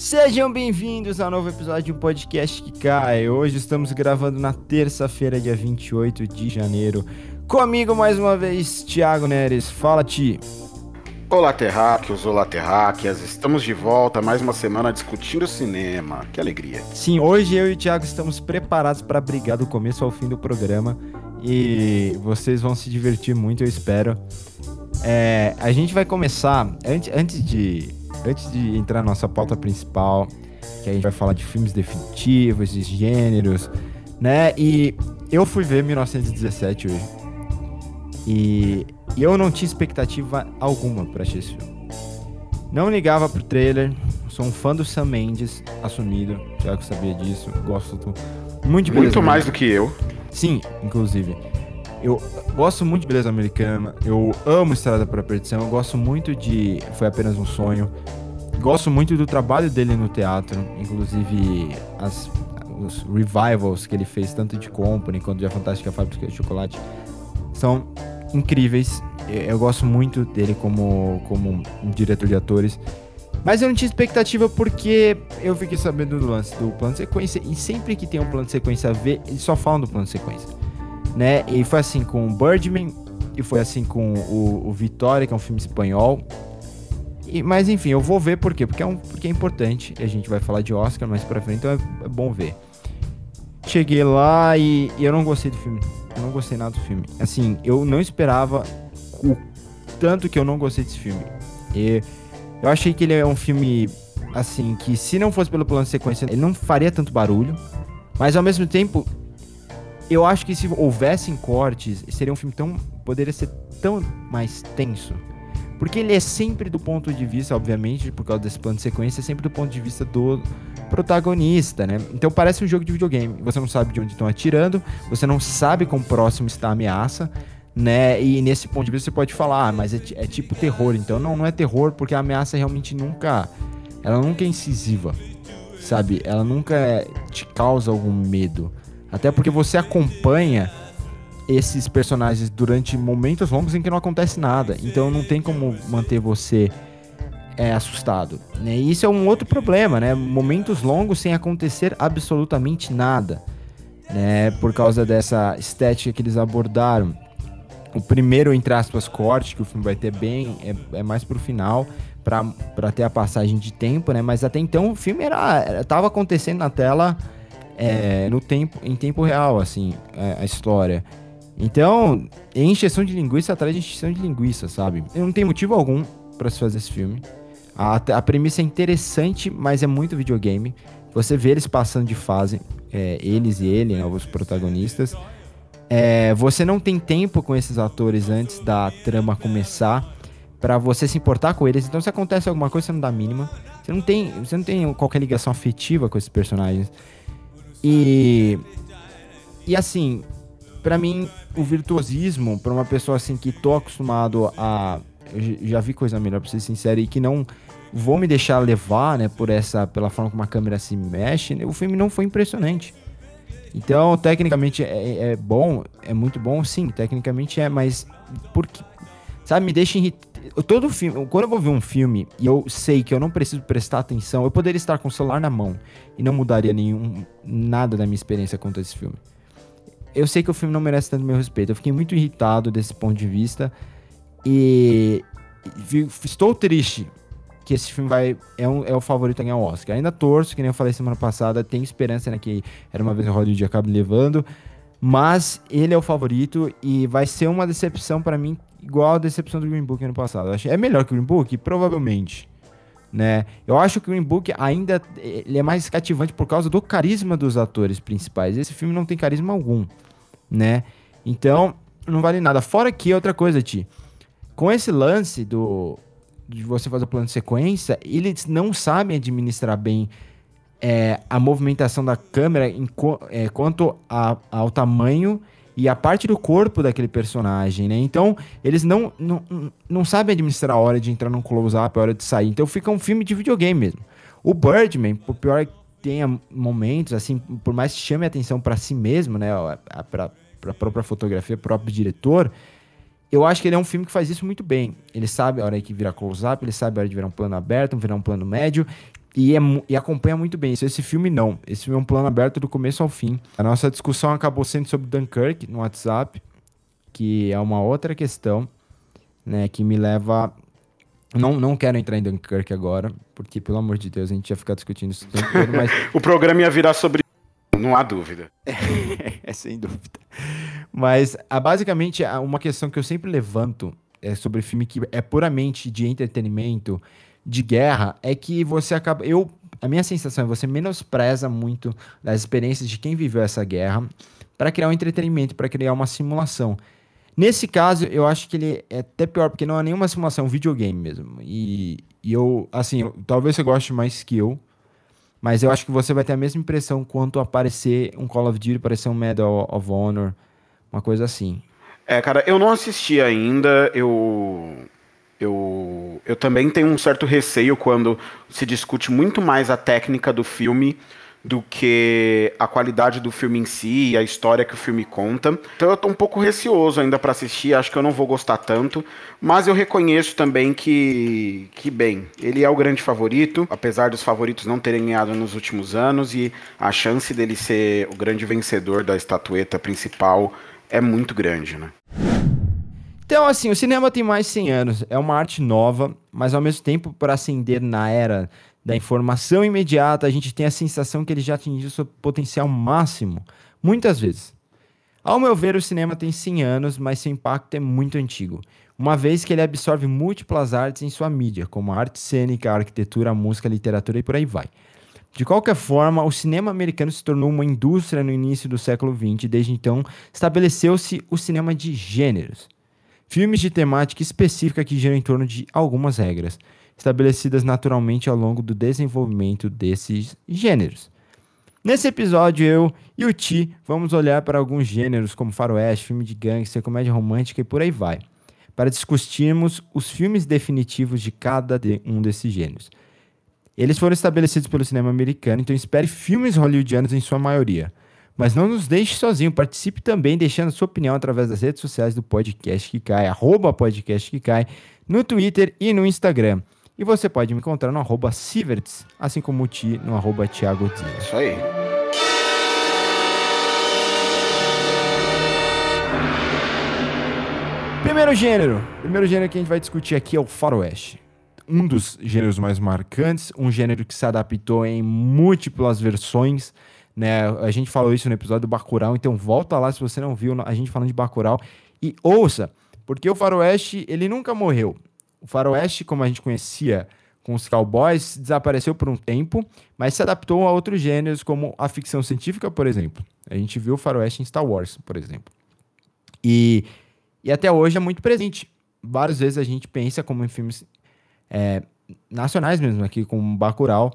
Sejam bem-vindos a novo episódio um podcast que cai. Hoje estamos gravando na terça-feira, dia 28 de janeiro. Comigo mais uma vez, Thiago Neres. Fala, Ti. Olá, terráqueos, olá, terráqueas. Estamos de volta mais uma semana discutindo cinema. Que alegria. Sim, hoje eu e o Thiago estamos preparados para brigar do começo ao fim do programa. E vocês vão se divertir muito, eu espero. É, a gente vai começar, antes, antes de antes de entrar na nossa pauta principal, que a gente vai falar de filmes definitivos, de gêneros, né? E eu fui ver 1917 hoje. E eu não tinha expectativa alguma para assistir esse filme. Não ligava pro trailer, sou um fã do Sam Mendes, assumido, já que sabia disso, gosto muito de Muito mais do que eu. Sim, inclusive. Eu gosto muito de beleza americana, eu amo Estrada para a Perdição, eu gosto muito de Foi Apenas um Sonho. Gosto muito do trabalho dele no teatro, inclusive as, os revivals que ele fez, tanto de Company quanto de A Fantástica Fábrica de Chocolate, são incríveis. Eu gosto muito dele como, como um diretor de atores. Mas eu não tinha expectativa porque eu fiquei sabendo do lance do plano de sequência. E sempre que tem um plano de sequência a ver, eles só falam do plano de sequência né? E foi assim com o Birdman, e foi assim com o, o Vitória, que é um filme espanhol. E, mas enfim, eu vou ver por quê? Porque é, um, porque é importante, a gente vai falar de Oscar mais pra frente, então é, é bom ver. Cheguei lá e, e, eu não gostei do filme. Eu não gostei nada do filme. Assim, eu não esperava o tanto que eu não gostei desse filme. E eu achei que ele é um filme, assim, que se não fosse pelo plano de sequência, ele não faria tanto barulho. Mas ao mesmo tempo, eu acho que se houvessem cortes, seria um filme tão. poderia ser tão mais tenso. Porque ele é sempre do ponto de vista, obviamente, por causa desse plano de sequência, é sempre do ponto de vista do protagonista, né? Então parece um jogo de videogame. Você não sabe de onde estão atirando, você não sabe quão próximo está a ameaça, né? E nesse ponto de vista você pode falar, ah, mas é, é tipo terror. Então não, não é terror, porque a ameaça realmente nunca. Ela nunca é incisiva, sabe? Ela nunca te causa algum medo. Até porque você acompanha esses personagens durante momentos longos em que não acontece nada. Então não tem como manter você é, assustado. Né? E isso é um outro problema, né? Momentos longos sem acontecer absolutamente nada. Né? Por causa dessa estética que eles abordaram. O primeiro, entre aspas, corte que o filme vai ter bem é, é mais pro final, para ter a passagem de tempo, né? Mas até então o filme era, era tava acontecendo na tela é, no tempo, em tempo real, assim, a, é, a história. Então, é encheção de linguiça atrás de encheção de linguiça, sabe? Não tem motivo algum para se fazer esse filme. A, a premissa é interessante, mas é muito videogame. Você vê eles passando de fase, é, eles e ele, né, os protagonistas. É, você não tem tempo com esses atores antes da trama começar para você se importar com eles. Então, se acontece alguma coisa, você não dá a mínima. Você não tem, você não tem qualquer ligação afetiva com esses personagens. E. E assim, para mim, o virtuosismo, para uma pessoa assim que tô acostumado a. Já vi coisa melhor, pra ser sincero, e que não vou me deixar levar, né, por essa. pela forma como a câmera se mexe, né, o filme não foi impressionante. Então, tecnicamente é, é, bom, é muito bom, sim, tecnicamente é, mas porque, sabe, me deixa irritado todo filme, quando eu vou ver um filme e eu sei que eu não preciso prestar atenção, eu poderia estar com o celular na mão e não mudaria nenhum nada da minha experiência quanto a esse filme. Eu sei que o filme não merece tanto meu respeito. Eu fiquei muito irritado desse ponto de vista e estou triste que esse filme vai é, um, é o favorito a ganhar o Oscar. Ainda torço, que nem eu falei semana passada, tenho esperança né, que era uma vez o Hollywood acabe levando, mas ele é o favorito e vai ser uma decepção para mim igual a decepção do Green Book ano passado. é melhor que o Green Book? Provavelmente. Né? Eu acho que o Green Book ainda ele é mais cativante por causa do carisma dos atores principais. Esse filme não tem carisma algum, né? Então, não vale nada. Fora que outra coisa, Ti. Com esse lance do de você fazer o plano de sequência, eles não sabem administrar bem é, a movimentação da câmera em, é, quanto a, ao tamanho e a parte do corpo daquele personagem, né? Então, eles não, não, não sabem administrar a hora de entrar num close-up, a hora de sair. Então, fica um filme de videogame mesmo. O Birdman, por pior que tenha momentos, assim, por mais que chame a atenção para si mesmo, né? Para a própria fotografia, próprio diretor, eu acho que ele é um filme que faz isso muito bem. Ele sabe a hora que virar close-up, ele sabe a hora de virar um plano aberto, virar um plano médio, e, é, e, acompanha muito bem isso. Esse filme não. Esse filme é um plano aberto do começo ao fim. A nossa discussão acabou sendo sobre Dunkirk no WhatsApp, que é uma outra questão, né, que me leva. Não, não quero entrar em Dunkirk agora, porque, pelo amor de Deus, a gente ia ficar discutindo isso tempo todo, mas. o programa ia virar sobre. Não há dúvida. é, sem dúvida. Mas, a, basicamente, uma questão que eu sempre levanto é sobre filme que é puramente de entretenimento de guerra é que você acaba. Eu, a minha sensação é que você menospreza muito das experiências de quem viveu essa guerra para criar um entretenimento, para criar uma simulação. Nesse caso, eu acho que ele é até pior, porque não é nenhuma simulação, é um videogame mesmo. E, e eu, assim, eu, talvez você goste mais que eu, mas eu acho que você vai ter a mesma impressão quanto aparecer um Call of Duty, aparecer um Medal of Honor, uma coisa assim. É, cara, eu não assisti ainda, eu eu, eu também tenho um certo receio quando se discute muito mais a técnica do filme do que a qualidade do filme em si e a história que o filme conta. Então eu tô um pouco receoso ainda para assistir, acho que eu não vou gostar tanto, mas eu reconheço também que que bem, ele é o grande favorito, apesar dos favoritos não terem ganhado nos últimos anos e a chance dele ser o grande vencedor da estatueta principal é muito grande, né? Então, assim, o cinema tem mais de 100 anos, é uma arte nova, mas ao mesmo tempo, para ascender na era da informação imediata, a gente tem a sensação que ele já atingiu seu potencial máximo, muitas vezes. Ao meu ver, o cinema tem 100 anos, mas seu impacto é muito antigo, uma vez que ele absorve múltiplas artes em sua mídia, como a arte cênica, a arquitetura, a música, a literatura e por aí vai. De qualquer forma, o cinema americano se tornou uma indústria no início do século XX, e desde então estabeleceu-se o cinema de gêneros. Filmes de temática específica que giram em torno de algumas regras, estabelecidas naturalmente ao longo do desenvolvimento desses gêneros. Nesse episódio, eu e o Ti vamos olhar para alguns gêneros como faroeste, filme de gangster, comédia romântica e por aí vai, para discutirmos os filmes definitivos de cada um desses gêneros. Eles foram estabelecidos pelo cinema americano, então espere filmes hollywoodianos em sua maioria. Mas não nos deixe sozinho, participe também deixando sua opinião através das redes sociais do Podcast que cai, arroba Podcast que cai, no Twitter e no Instagram. E você pode me encontrar no arroba Siverts, assim como o Ti no arroba Thiago Dias. Isso aí. Primeiro gênero. Primeiro gênero que a gente vai discutir aqui é o faroeste. Um dos gêneros mais marcantes, um gênero que se adaptou em múltiplas versões né? A gente falou isso no episódio do Bacurau, então volta lá se você não viu a gente falando de Bacurau e ouça, porque o faroeste, ele nunca morreu. O faroeste, como a gente conhecia com os cowboys, desapareceu por um tempo, mas se adaptou a outros gêneros, como a ficção científica, por exemplo. A gente viu o faroeste em Star Wars, por exemplo. E, e até hoje é muito presente. Várias vezes a gente pensa como em filmes é, nacionais mesmo, aqui com Bacurau,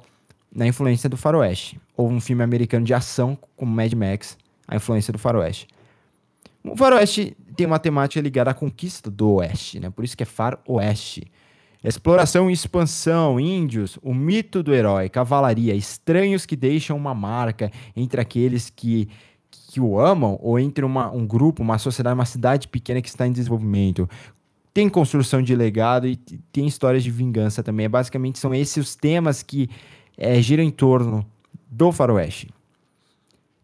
na influência do faroeste. Ou um filme americano de ação, como Mad Max, a influência do faroeste. O faroeste tem uma temática ligada à conquista do oeste, né? Por isso que é faroeste. Exploração e expansão, índios, o mito do herói, cavalaria, estranhos que deixam uma marca entre aqueles que, que o amam ou entre uma, um grupo, uma sociedade, uma cidade pequena que está em desenvolvimento. Tem construção de legado e tem histórias de vingança também. Basicamente são esses os temas que é, gira em torno do faroeste.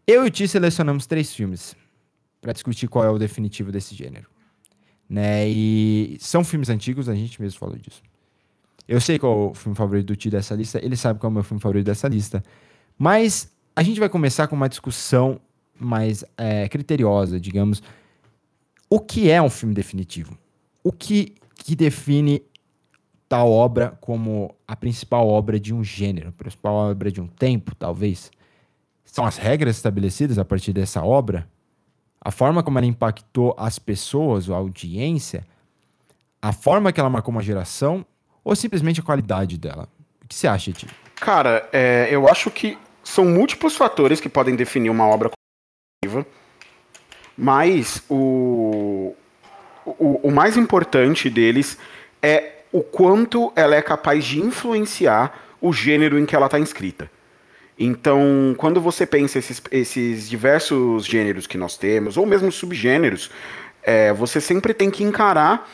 Eu e o Ti selecionamos três filmes para discutir qual é o definitivo desse gênero. Né? E são filmes antigos, a gente mesmo falou disso. Eu sei qual é o filme favorito do Ti dessa lista, ele sabe qual é o meu filme favorito dessa lista. Mas a gente vai começar com uma discussão mais é, criteriosa, digamos. O que é um filme definitivo? O que, que define tal obra como a principal obra de um gênero, a principal obra de um tempo, talvez. São as regras estabelecidas a partir dessa obra, a forma como ela impactou as pessoas, a audiência, a forma que ela marcou uma geração, ou simplesmente a qualidade dela? O que você acha, Ti? Cara, é, eu acho que são múltiplos fatores que podem definir uma obra coletiva, mas o, o, o mais importante deles é o quanto ela é capaz de influenciar o gênero em que ela está inscrita. Então, quando você pensa esses, esses diversos gêneros que nós temos, ou mesmo subgêneros, é, você sempre tem que encarar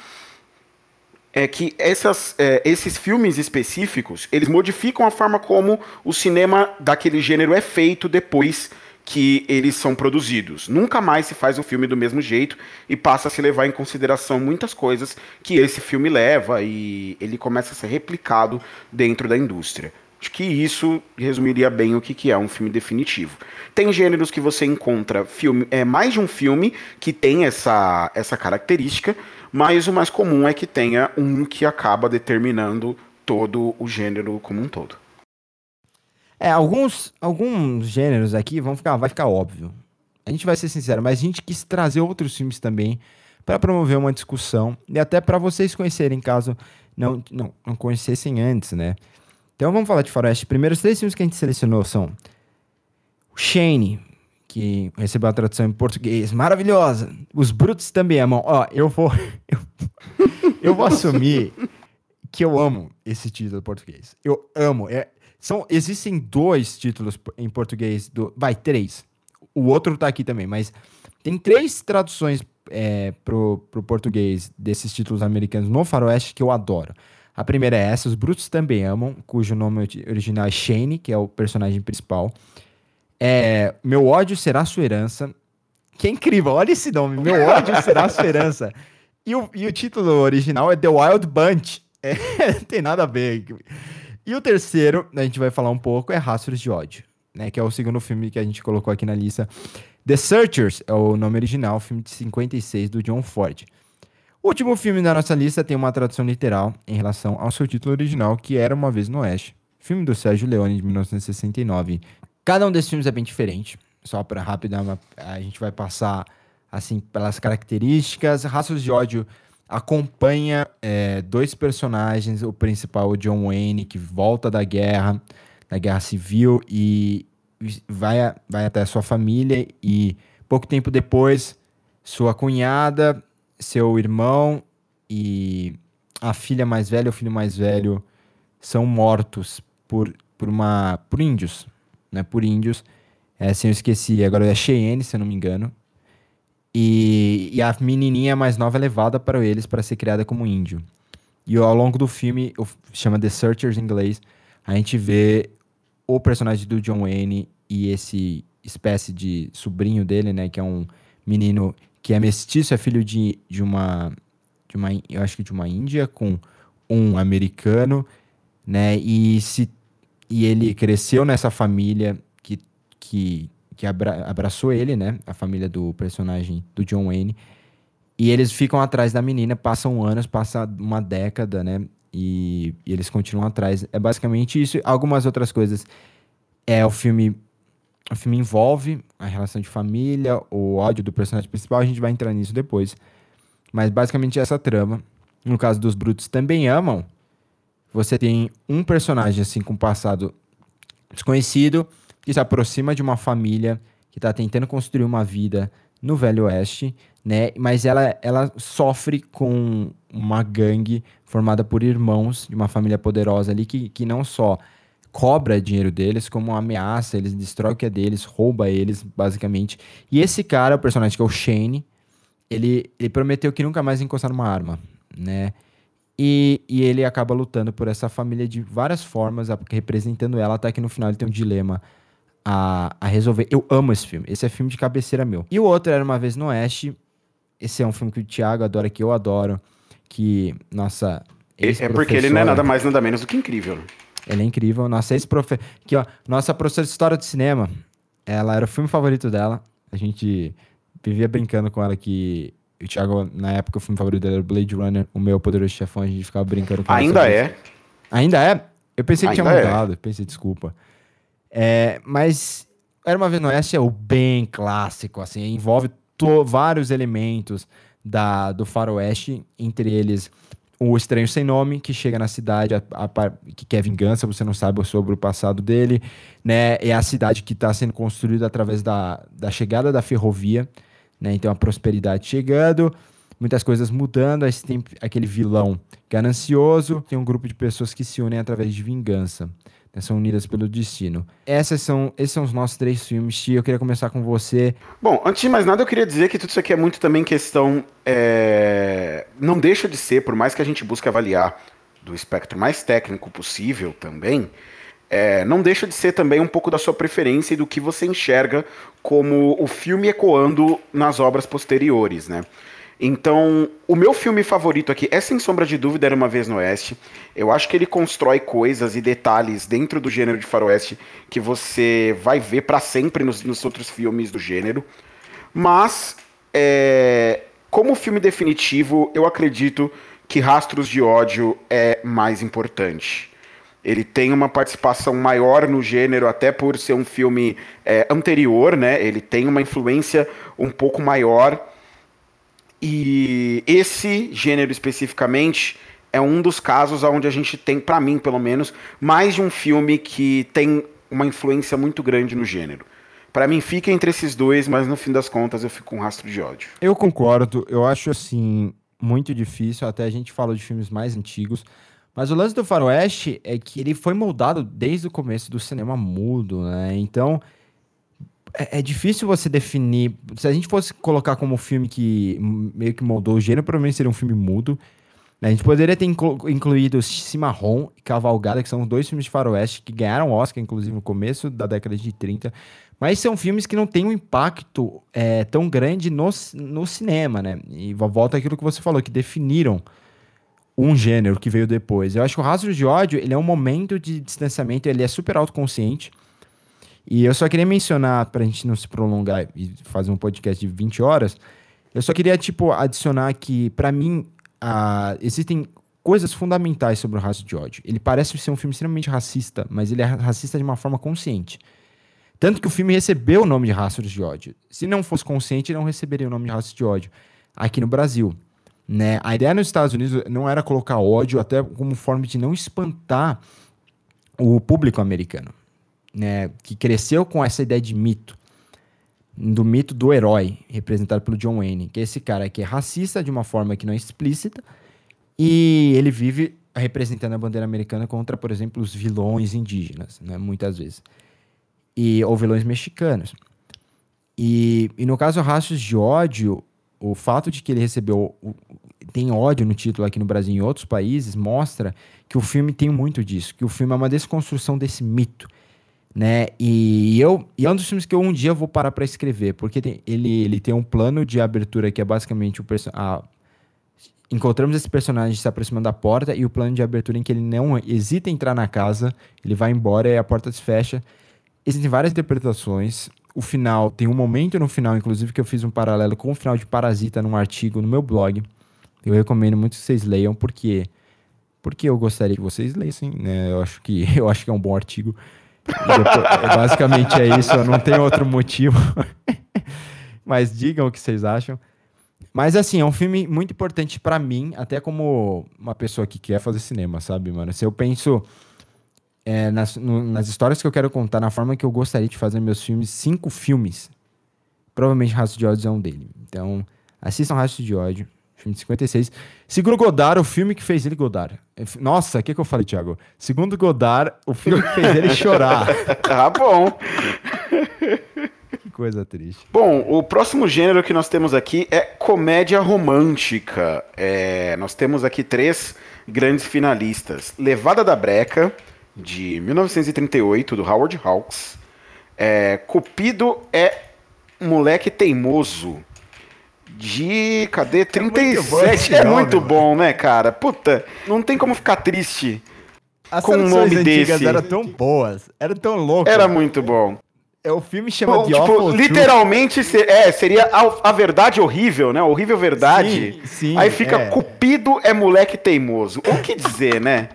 é que essas, é, esses filmes específicos eles modificam a forma como o cinema daquele gênero é feito depois que eles são produzidos. Nunca mais se faz o filme do mesmo jeito e passa a se levar em consideração muitas coisas que esse filme leva e ele começa a ser replicado dentro da indústria. Acho que isso resumiria bem o que, que é um filme definitivo. Tem gêneros que você encontra filme, é mais de um filme que tem essa, essa característica, mas o mais comum é que tenha um que acaba determinando todo o gênero como um todo. É, alguns, alguns gêneros aqui vão ficar, vai ficar óbvio. A gente vai ser sincero, mas a gente quis trazer outros filmes também para promover uma discussão e até para vocês conhecerem, caso não, não, não conhecessem antes, né? Então vamos falar de Faroeste. Primeiro, os três filmes que a gente selecionou são Shane, que recebeu a tradução em português maravilhosa. Os Brutos também amam. Ó, eu vou. Eu, eu vou assumir que eu amo esse título português. Eu amo. É, são, existem dois títulos em português. Do, vai, três. O outro tá aqui também, mas tem três traduções é, pro, pro português desses títulos americanos no Faroeste que eu adoro. A primeira é essa, Os Brutos Também Amam, cujo nome original é Shane, que é o personagem principal. É, Meu ódio será sua herança. Que é incrível, olha esse nome, Meu ódio será sua herança. E o, e o título original é The Wild Bunch. É, não tem nada a ver. E o terceiro, a gente vai falar um pouco, é Rastros de Ódio, né? Que é o segundo filme que a gente colocou aqui na lista. The Searchers é o nome original, filme de 56 do John Ford. O último filme da nossa lista tem uma tradução literal em relação ao seu título original, que era Uma Vez no Oeste, filme do Sérgio Leone de 1969. Cada um desses filmes é bem diferente, só para rápido, a gente vai passar assim pelas características. Raças de Ódio acompanha é, dois personagens, o principal, o John Wayne, que volta da guerra, da guerra civil e vai, vai até a sua família e pouco tempo depois sua cunhada seu irmão e a filha mais velha, o filho mais velho, são mortos por, por uma por índios, né? Por índios. É, se eu esqueci, agora é Cheyenne, se eu não me engano. E, e a menininha mais nova é levada para eles para ser criada como índio. E ao longo do filme, chama The Searchers em inglês, a gente vê o personagem do John Wayne e esse espécie de sobrinho dele, né, que é um menino que é mestiço, é filho de, de uma de uma eu acho que de uma Índia com um americano, né? E se e ele cresceu nessa família que que, que abra, abraçou ele, né? A família do personagem do John Wayne. E eles ficam atrás da menina, passam anos, passa uma década, né? E, e eles continuam atrás. É basicamente isso. Algumas outras coisas. É o filme o filme envolve a relação de família, o ódio do personagem principal, a gente vai entrar nisso depois. Mas basicamente essa trama. No caso dos Brutos também amam. Você tem um personagem assim com passado desconhecido que se aproxima de uma família que está tentando construir uma vida no Velho Oeste, né? Mas ela, ela sofre com uma gangue formada por irmãos de uma família poderosa ali que, que não só cobra dinheiro deles como ameaça, eles destrói o que é deles, rouba eles, basicamente. E esse cara, o personagem que é o Shane, ele, ele prometeu que nunca mais encostar numa arma, né? E, e ele acaba lutando por essa família de várias formas, representando ela, até que no final ele tem um dilema a, a resolver. Eu amo esse filme. Esse é filme de cabeceira meu. E o outro era Uma Vez no Oeste. Esse é um filme que o Thiago adora, que eu adoro. Que, nossa. É porque ele não é nada mais, nada menos do que incrível. Ele é incrível. Nossa ex-profe... Aqui, ó. Nossa professora de história de cinema. Ela era o filme favorito dela. A gente vivia brincando com ela que o Thiago, na época, o filme favorito dela era Blade Runner, o meu poderoso chefão. A gente ficava brincando com Ainda ela. Ainda é. Ainda é? Eu pensei que Ainda tinha é. mudado. É. Pensei, desculpa. É, mas Era Uma Vez no Oeste é o bem clássico, assim. Envolve vários elementos da, do faroeste, entre eles o Estranho Sem Nome, que chega na cidade, a, a, que quer vingança, você não sabe sobre o passado dele, né? É a cidade que está sendo construída através da, da chegada da ferrovia, né? Então a prosperidade chegando, muitas coisas mudando, aí tem aquele vilão ganancioso, tem um grupo de pessoas que se unem através de vingança são unidas pelo destino. Essas são, esses são os nossos três filmes, Tia. Eu queria começar com você. Bom, antes de mais nada, eu queria dizer que tudo isso aqui é muito também questão. É... Não deixa de ser, por mais que a gente busque avaliar do espectro mais técnico possível também, é, não deixa de ser também um pouco da sua preferência e do que você enxerga como o filme ecoando nas obras posteriores, né? Então, o meu filme favorito aqui é sem sombra de dúvida Era uma vez no Oeste. Eu acho que ele constrói coisas e detalhes dentro do gênero de faroeste que você vai ver para sempre nos, nos, outros filmes do gênero. Mas, é, como filme definitivo, eu acredito que Rastros de Ódio é mais importante. Ele tem uma participação maior no gênero, até por ser um filme é, anterior, né? Ele tem uma influência um pouco maior e esse gênero especificamente é um dos casos onde a gente tem, para mim pelo menos, mais de um filme que tem uma influência muito grande no gênero. Para mim fica entre esses dois, mas no fim das contas eu fico com um rastro de ódio. Eu concordo, eu acho assim muito difícil, até a gente fala de filmes mais antigos, mas o lance do Faroeste é que ele foi moldado desde o começo do cinema mudo, né? Então, é, é, difícil você definir. Se a gente fosse colocar como filme que meio que moldou o gênero, provavelmente seria um filme mudo. Né? A gente poderia ter inclu incluído Cimarron e Cavalgada, que são dois filmes de faroeste que ganharam Oscar, inclusive, no começo da década de 30. Mas são filmes que não têm um impacto é, tão grande no, no cinema, né? E volta aquilo que você falou, que definiram um gênero que veio depois. Eu acho que o Rastro de Ódio, ele é um momento de distanciamento, ele é super autoconsciente. E eu só queria mencionar, para a gente não se prolongar e fazer um podcast de 20 horas, eu só queria, tipo, adicionar que, para mim, uh, existem coisas fundamentais sobre o raço de ódio. Ele parece ser um filme extremamente racista, mas ele é racista de uma forma consciente. Tanto que o filme recebeu o nome de Rastros de Ódio. Se não fosse consciente, não receberia o nome de Rastros de Ódio aqui no Brasil. Né? A ideia nos Estados Unidos não era colocar ódio até como forma de não espantar o público americano né, que cresceu com essa ideia de mito, do mito do herói, representado pelo John Wayne, que é esse cara que é racista de uma forma que não é explícita, e ele vive representando a bandeira americana contra, por exemplo, os vilões indígenas, né, muitas vezes, e, ou vilões mexicanos. E, e no caso Rastros de Ódio, o fato de que ele recebeu o, tem ódio no título aqui no Brasil e em outros países mostra que o filme tem muito disso, que o filme é uma desconstrução desse mito né? E eu e é um dos filmes que eu um dia vou parar para escrever, porque tem, ele, ele tem um plano de abertura que é basicamente o personagem. Encontramos esse personagem se aproximando da porta e o plano de abertura em que ele não hesita em entrar na casa, ele vai embora e a porta se fecha. Existem várias interpretações. O final, tem um momento no final, inclusive, que eu fiz um paralelo com o final de Parasita num artigo no meu blog. Eu recomendo muito que vocês leiam, porque porque eu gostaria que vocês lessem, né? Eu acho que eu acho que é um bom artigo. Depois, basicamente é isso, não tenho outro motivo. Mas digam o que vocês acham. Mas assim, é um filme muito importante para mim, até como uma pessoa que quer fazer cinema, sabe, mano? Se eu penso é, nas, no, nas histórias que eu quero contar, na forma que eu gostaria de fazer meus filmes, cinco filmes, provavelmente Rastro de Ódio é um dele. Então, assistam Rastro de Ódio. Filme de 56. Segundo Godard, o filme que fez ele Godard. Nossa, o que, que eu falei, Thiago? Segundo Godard, o filme que fez ele chorar. ah, bom. que coisa triste. Bom, o próximo gênero que nós temos aqui é comédia romântica. É, nós temos aqui três grandes finalistas: Levada da Breca, de 1938, do Howard Hawks. É, Cupido é Moleque Teimoso, de. Cadê? 37. É muito, bom, é muito bom, né, cara? Puta, não tem como ficar triste As com um nome desse. eram tão boas, era tão louco. Era muito bom. É, o filme chama de tipo, literalmente ser, é, seria a, a, verdade horrível, né? Horrível verdade. Sim, sim, Aí fica é. Cupido é moleque teimoso. O que dizer, né?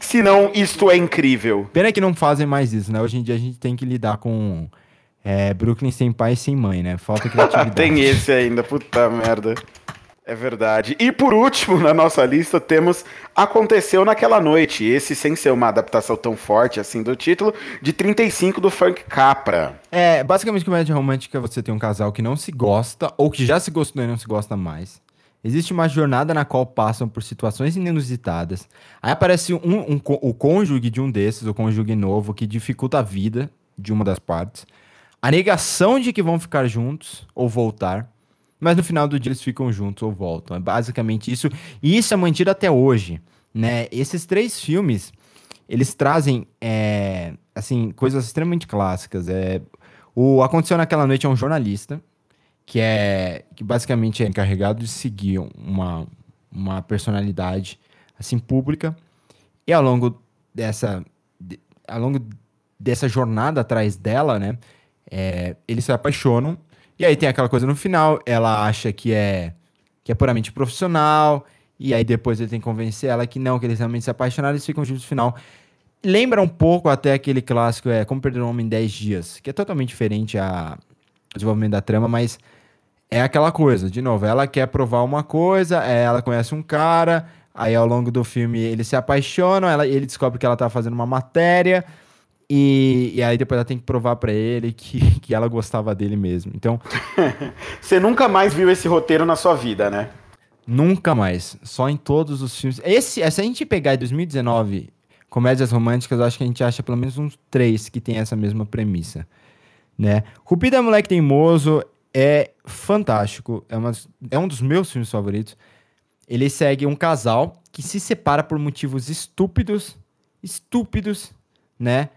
Se não, isto é incrível. Pena que não fazem mais isso, né? Hoje em dia a gente tem que lidar com é Brooklyn sem pai e sem mãe, né? Falta criatividade. Tem esse ainda, puta merda. É verdade. E por último, na nossa lista, temos Aconteceu Naquela Noite. Esse sem ser uma adaptação tão forte assim do título, de 35 do Frank Capra. É, basicamente, comédia romântica você tem um casal que não se gosta, ou que já se gostou e não se gosta mais. Existe uma jornada na qual passam por situações inusitadas. Aí aparece um, um, o cônjuge de um desses, o cônjuge novo, que dificulta a vida de uma das partes. A negação de que vão ficar juntos ou voltar mas no final do dia eles ficam juntos ou voltam. É basicamente isso. E isso é mantido até hoje, né? Esses três filmes, eles trazem, é, assim, coisas extremamente clássicas. É, o Aconteceu Naquela Noite é um jornalista, que é, que basicamente é encarregado de seguir uma, uma personalidade, assim, pública. E ao longo dessa, de, ao longo dessa jornada atrás dela, né? É, eles se apaixonam e aí tem aquela coisa no final, ela acha que é que é puramente profissional, e aí depois ele tem que convencer ela que não, que eles realmente se apaixonaram e eles ficam juntos no final. Lembra um pouco até aquele clássico, é Como Perder um Homem em 10 Dias, que é totalmente diferente a desenvolvimento da trama, mas é aquela coisa, de novo, ela quer provar uma coisa, ela conhece um cara, aí ao longo do filme eles se apaixonam, ela, ele descobre que ela tá fazendo uma matéria, e, e, aí depois ela tem que provar para ele que, que ela gostava dele mesmo. Então. Você nunca mais viu esse roteiro na sua vida, né? Nunca mais. Só em todos os filmes. Esse, se a gente pegar em 2019 comédias românticas, eu acho que a gente acha pelo menos uns três que tem essa mesma premissa. Né? Rupida Moleque Teimoso é fantástico. É, uma, é um dos meus filmes favoritos. Ele segue um casal que se separa por motivos estúpidos. Estúpidos, né?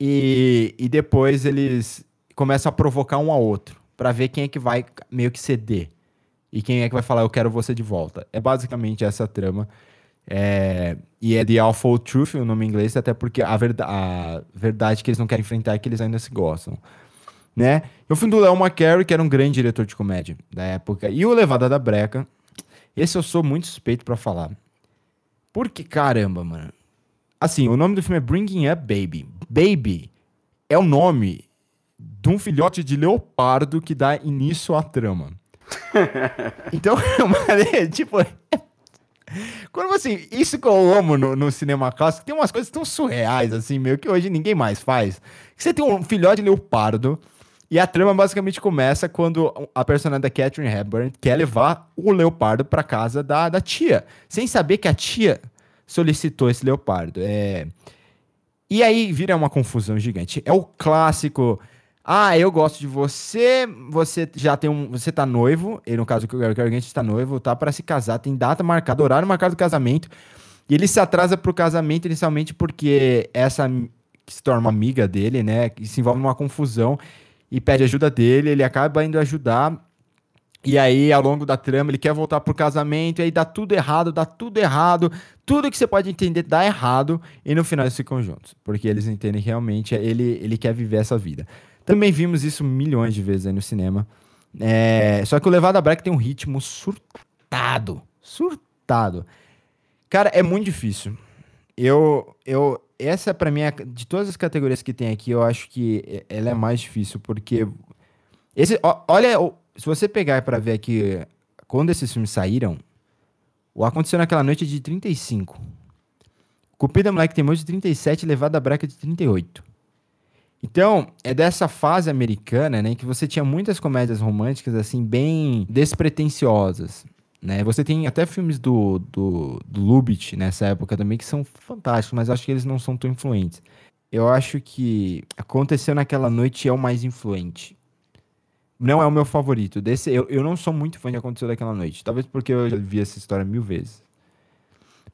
E, e depois eles começam a provocar um ao outro para ver quem é que vai meio que ceder e quem é que vai falar eu quero você de volta. É basicamente essa trama. É, e é The Awful Truth, o nome em inglês, até porque a, verda a verdade que eles não querem enfrentar é que eles ainda se gostam. Né? E o filme do Léo McCarey, que era um grande diretor de comédia da época, e o Levada da Breca. Esse eu sou muito suspeito para falar. Porque, caramba, mano. Assim, o nome do filme é Bringing Up Baby. Baby é o nome de um filhote de leopardo que dá início à trama. então, tipo. Quando você. Isso que eu amo no, no, cinema clássico, tem umas coisas tão surreais, assim, meio que hoje ninguém mais faz. Você tem um filhote de leopardo. E a trama basicamente começa quando a personagem da Catherine Hepburn quer levar o leopardo para casa da, da tia, sem saber que a tia solicitou esse leopardo. É... E aí vira uma confusão gigante. É o clássico. Ah, eu gosto de você, você já tem um. Você tá noivo, e no caso que o Gary está noivo, tá para se casar, tem data marcada, horário marcado do casamento. E ele se atrasa pro casamento inicialmente porque essa que se torna amiga dele, né, que se envolve numa confusão e pede ajuda dele, ele acaba indo ajudar e aí, ao longo da trama, ele quer voltar pro casamento, e aí dá tudo errado, dá tudo errado, tudo que você pode entender dá errado, e no final eles ficam juntos, porque eles entendem realmente ele, ele quer viver essa vida. Também vimos isso milhões de vezes aí no cinema. É, só que o Levada Black tem um ritmo surtado, surtado. Cara, é muito difícil. Eu, eu, essa para mim, é, de todas as categorias que tem aqui, eu acho que ela é mais difícil, porque esse, olha se você pegar para ver aqui, quando esses filmes saíram, o Aconteceu Naquela Noite é de 35. Cupida Moleque tem de 37 Levada Braca de 38. Então, é dessa fase americana, né, que você tinha muitas comédias românticas, assim, bem despretensiosas, né? Você tem até filmes do, do, do Lubitsch nessa época também que são fantásticos, mas acho que eles não são tão influentes. Eu acho que Aconteceu Naquela Noite é o mais influente não é o meu favorito. Desse, eu, eu não sou muito fã de Aconteceu Daquela Noite. Talvez porque eu já vi essa história mil vezes.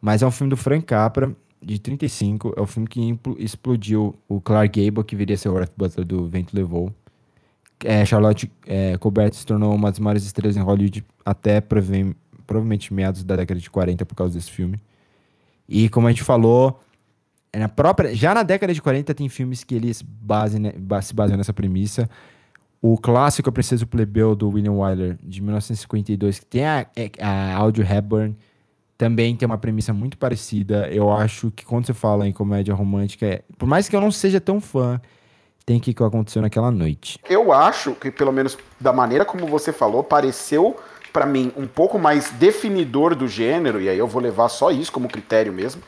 Mas é um filme do Frank Capra, de 35. É o filme que explodiu o Clark Gable, que viria a ser o Ralph Butler do Vento Levou. É, Charlotte é, Colbert se tornou uma das maiores estrelas em Hollywood até provavelmente meados da década de 40 por causa desse filme. E como a gente falou, é na própria, já na década de 40 tem filmes que eles base, né, se baseiam nessa premissa. O clássico A Princesa Plebeu, do William Wyler, de 1952, que tem a, a Audrey Hepburn, também tem uma premissa muito parecida. Eu acho que quando você fala em comédia romântica, é, por mais que eu não seja tão fã, tem que aconteceu naquela noite. Eu acho que, pelo menos da maneira como você falou, pareceu para mim, um pouco mais definidor do gênero, e aí eu vou levar só isso como critério mesmo,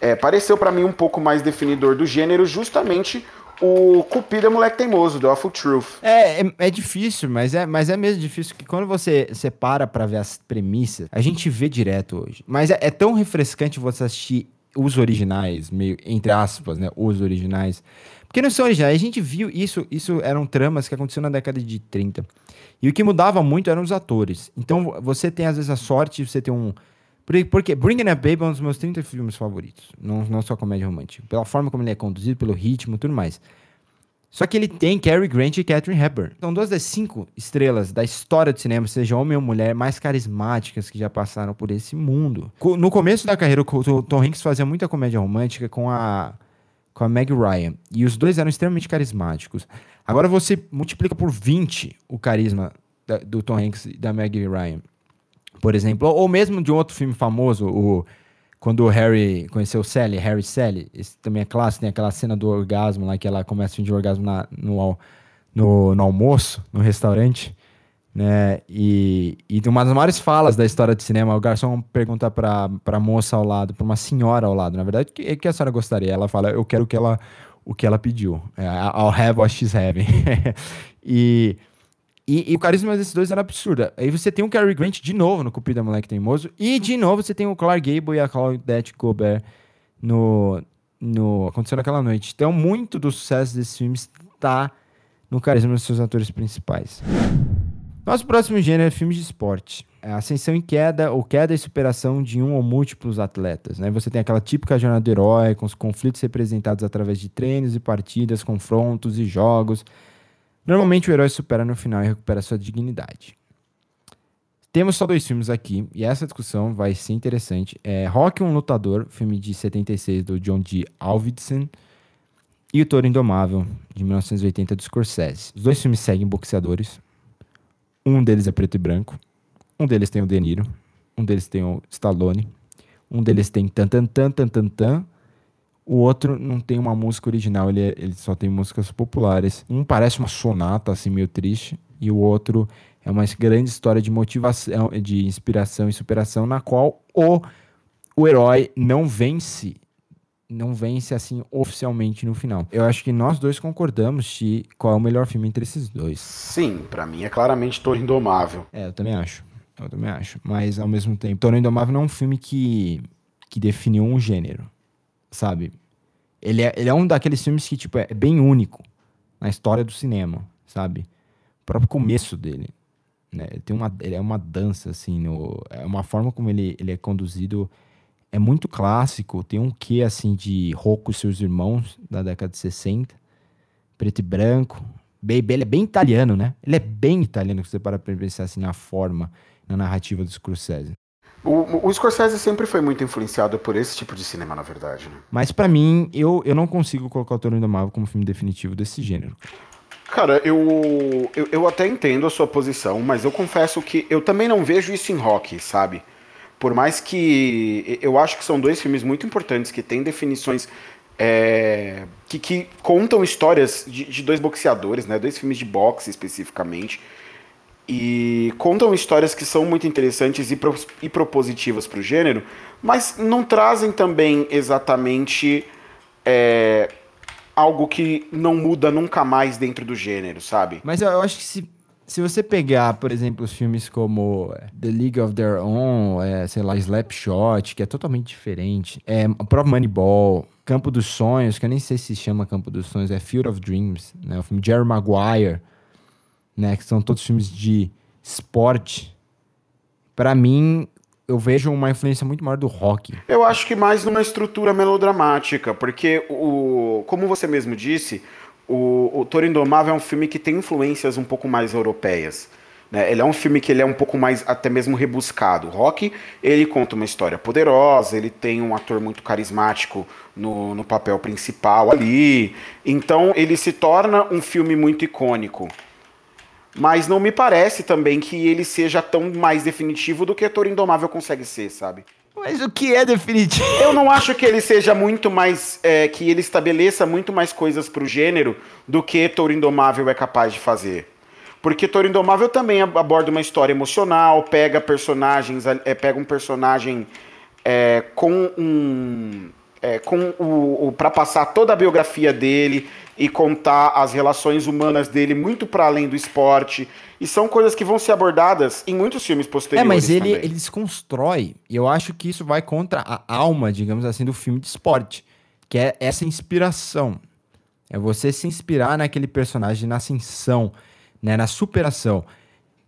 é, pareceu para mim um pouco mais definidor do gênero justamente o Cupido é Moleque Teimoso, do Awful Truth. É, é, é, difícil, mas é, mas é mesmo difícil que quando você, você para ver as premissas, a gente vê direto hoje. Mas é, é tão refrescante você assistir os originais, meio, entre aspas, né, os originais. Porque não são originais, a gente viu isso, isso eram tramas que aconteciam na década de 30. E o que mudava muito eram os atores. Então você tem às vezes a sorte você ter um porque Bringing Up Baby é um dos meus 30 filmes favoritos. Não, não só comédia romântica. Pela forma como ele é conduzido, pelo ritmo tudo mais. Só que ele tem Cary Grant e Catherine Hepburn. São duas das cinco estrelas da história do cinema, seja homem ou mulher, mais carismáticas que já passaram por esse mundo. No começo da carreira, o Tom Hanks fazia muita comédia romântica com a, com a Meg Ryan. E os dois eram extremamente carismáticos. Agora você multiplica por 20 o carisma da, do Tom Hanks e da Meg Ryan por exemplo. Ou, mesmo de um outro filme famoso, o quando o Harry conheceu Sally, Harry Sally, esse também é clássico, tem aquela cena do orgasmo lá, que ela começa a fingir orgasmo na, no, no, no, almoço, no restaurante, né, e, e uma das maiores falas da história de cinema, o garçom pergunta pra, pra moça ao lado, pra uma senhora ao lado, na verdade, o que, que a senhora gostaria? Ela fala, eu quero que ela, o que ela pediu, é, I'll have what she's having. e... E, e, o carisma desses dois era absurdo. Aí você tem o Cary Grant de novo no Cupida Moleque Teimoso. E de novo você tem o Clark Gable e a Claudette Colbert no, no Aconteceu naquela noite. Então, muito do sucesso desses filmes está no carisma dos seus atores principais. Nosso próximo gênero é filmes de esporte. É ascensão e queda, ou queda e superação de um ou múltiplos atletas. Né? Você tem aquela típica jornada do herói, com os conflitos representados através de treinos e partidas, confrontos e jogos Normalmente o herói supera no final e recupera sua dignidade. Temos só dois filmes aqui, e essa discussão vai ser interessante. É Rock, um lutador, filme de 76 do John D. Alvidson, e O Toro Indomável, de 1980 do Scorsese. Os dois filmes seguem boxeadores. Um deles é preto e branco. Um deles tem o De Niro. Um deles tem o Stallone. Um deles tem tan tan tan tan tan tan o outro não tem uma música original, ele, é, ele só tem músicas populares. Um parece uma sonata, assim, meio triste, e o outro é uma grande história de motivação, de inspiração e superação, na qual o, o herói não vence, não vence, assim, oficialmente no final. Eu acho que nós dois concordamos de qual é o melhor filme entre esses dois. Sim, para mim é claramente Torre Indomável. É, eu também acho. Eu também acho. Mas, ao mesmo tempo, Torre Indomável não é um filme que, que definiu um gênero sabe? Ele é, ele é um daqueles filmes que, tipo, é bem único na história do cinema, sabe? O próprio começo dele, né? Ele, tem uma, ele é uma dança, assim, no, é uma forma como ele, ele é conduzido é muito clássico, tem um quê, assim, de Rocco e seus irmãos, da década de 60, preto e branco, bem, ele é bem italiano, né? Ele é bem italiano, se você para pensar, assim, na forma, na narrativa do Scorsese. O, o Scorsese sempre foi muito influenciado por esse tipo de cinema, na verdade. Né? Mas para mim, eu, eu não consigo colocar o Toro Indomável como filme definitivo desse gênero. Cara, eu, eu, eu, até entendo a sua posição, mas eu confesso que eu também não vejo isso em rock, sabe? Por mais que eu acho que são dois filmes muito importantes que têm definições é, que, que, contam histórias de, de, dois boxeadores, né? Dois filmes de boxe especificamente e contam histórias que são muito interessantes e, pro, e propositivas para o gênero, mas não trazem também exatamente é, algo que não muda nunca mais dentro do gênero, sabe? Mas eu, acho que se, se você pegar, por exemplo, os filmes como é, The League of Their Own, é, sei lá, Slapshot, que é totalmente diferente, é, o próprio Moneyball, Campo dos Sonhos, que eu nem sei se chama Campo dos Sonhos, é Field of Dreams, né? o filme Jerry Maguire, né? Que são todos filmes de esporte. Para mim, eu vejo uma influência muito maior do rock. Eu acho que mais numa estrutura melodramática, porque o, como você mesmo disse, o, o Toro Indomável é um filme que tem influências um pouco mais europeias. Né? Ele é um filme que ele é um pouco mais até mesmo rebuscado. O Rock, ele conta uma história poderosa, ele tem um ator muito carismático no, no papel principal ali. Então ele se torna um filme muito icônico. Mas não me parece também que ele seja tão mais definitivo do que Toro Indomável consegue ser, sabe? Mas o que é definitivo? Eu não acho que ele seja muito mais. É, que ele estabeleça muito mais coisas pro gênero do que Toro Indomável é capaz de fazer. Porque Toro Indomável também aborda uma história emocional, pega personagens, é, pega um personagem é, com um. É, com o, o para passar toda a biografia dele e contar as relações humanas dele muito para além do esporte. E são coisas que vão ser abordadas em muitos filmes posteriores. É, mas ele, também. ele desconstrói. E eu acho que isso vai contra a alma, digamos assim, do filme de esporte. Que é essa inspiração. É você se inspirar naquele personagem na ascensão, né, na superação.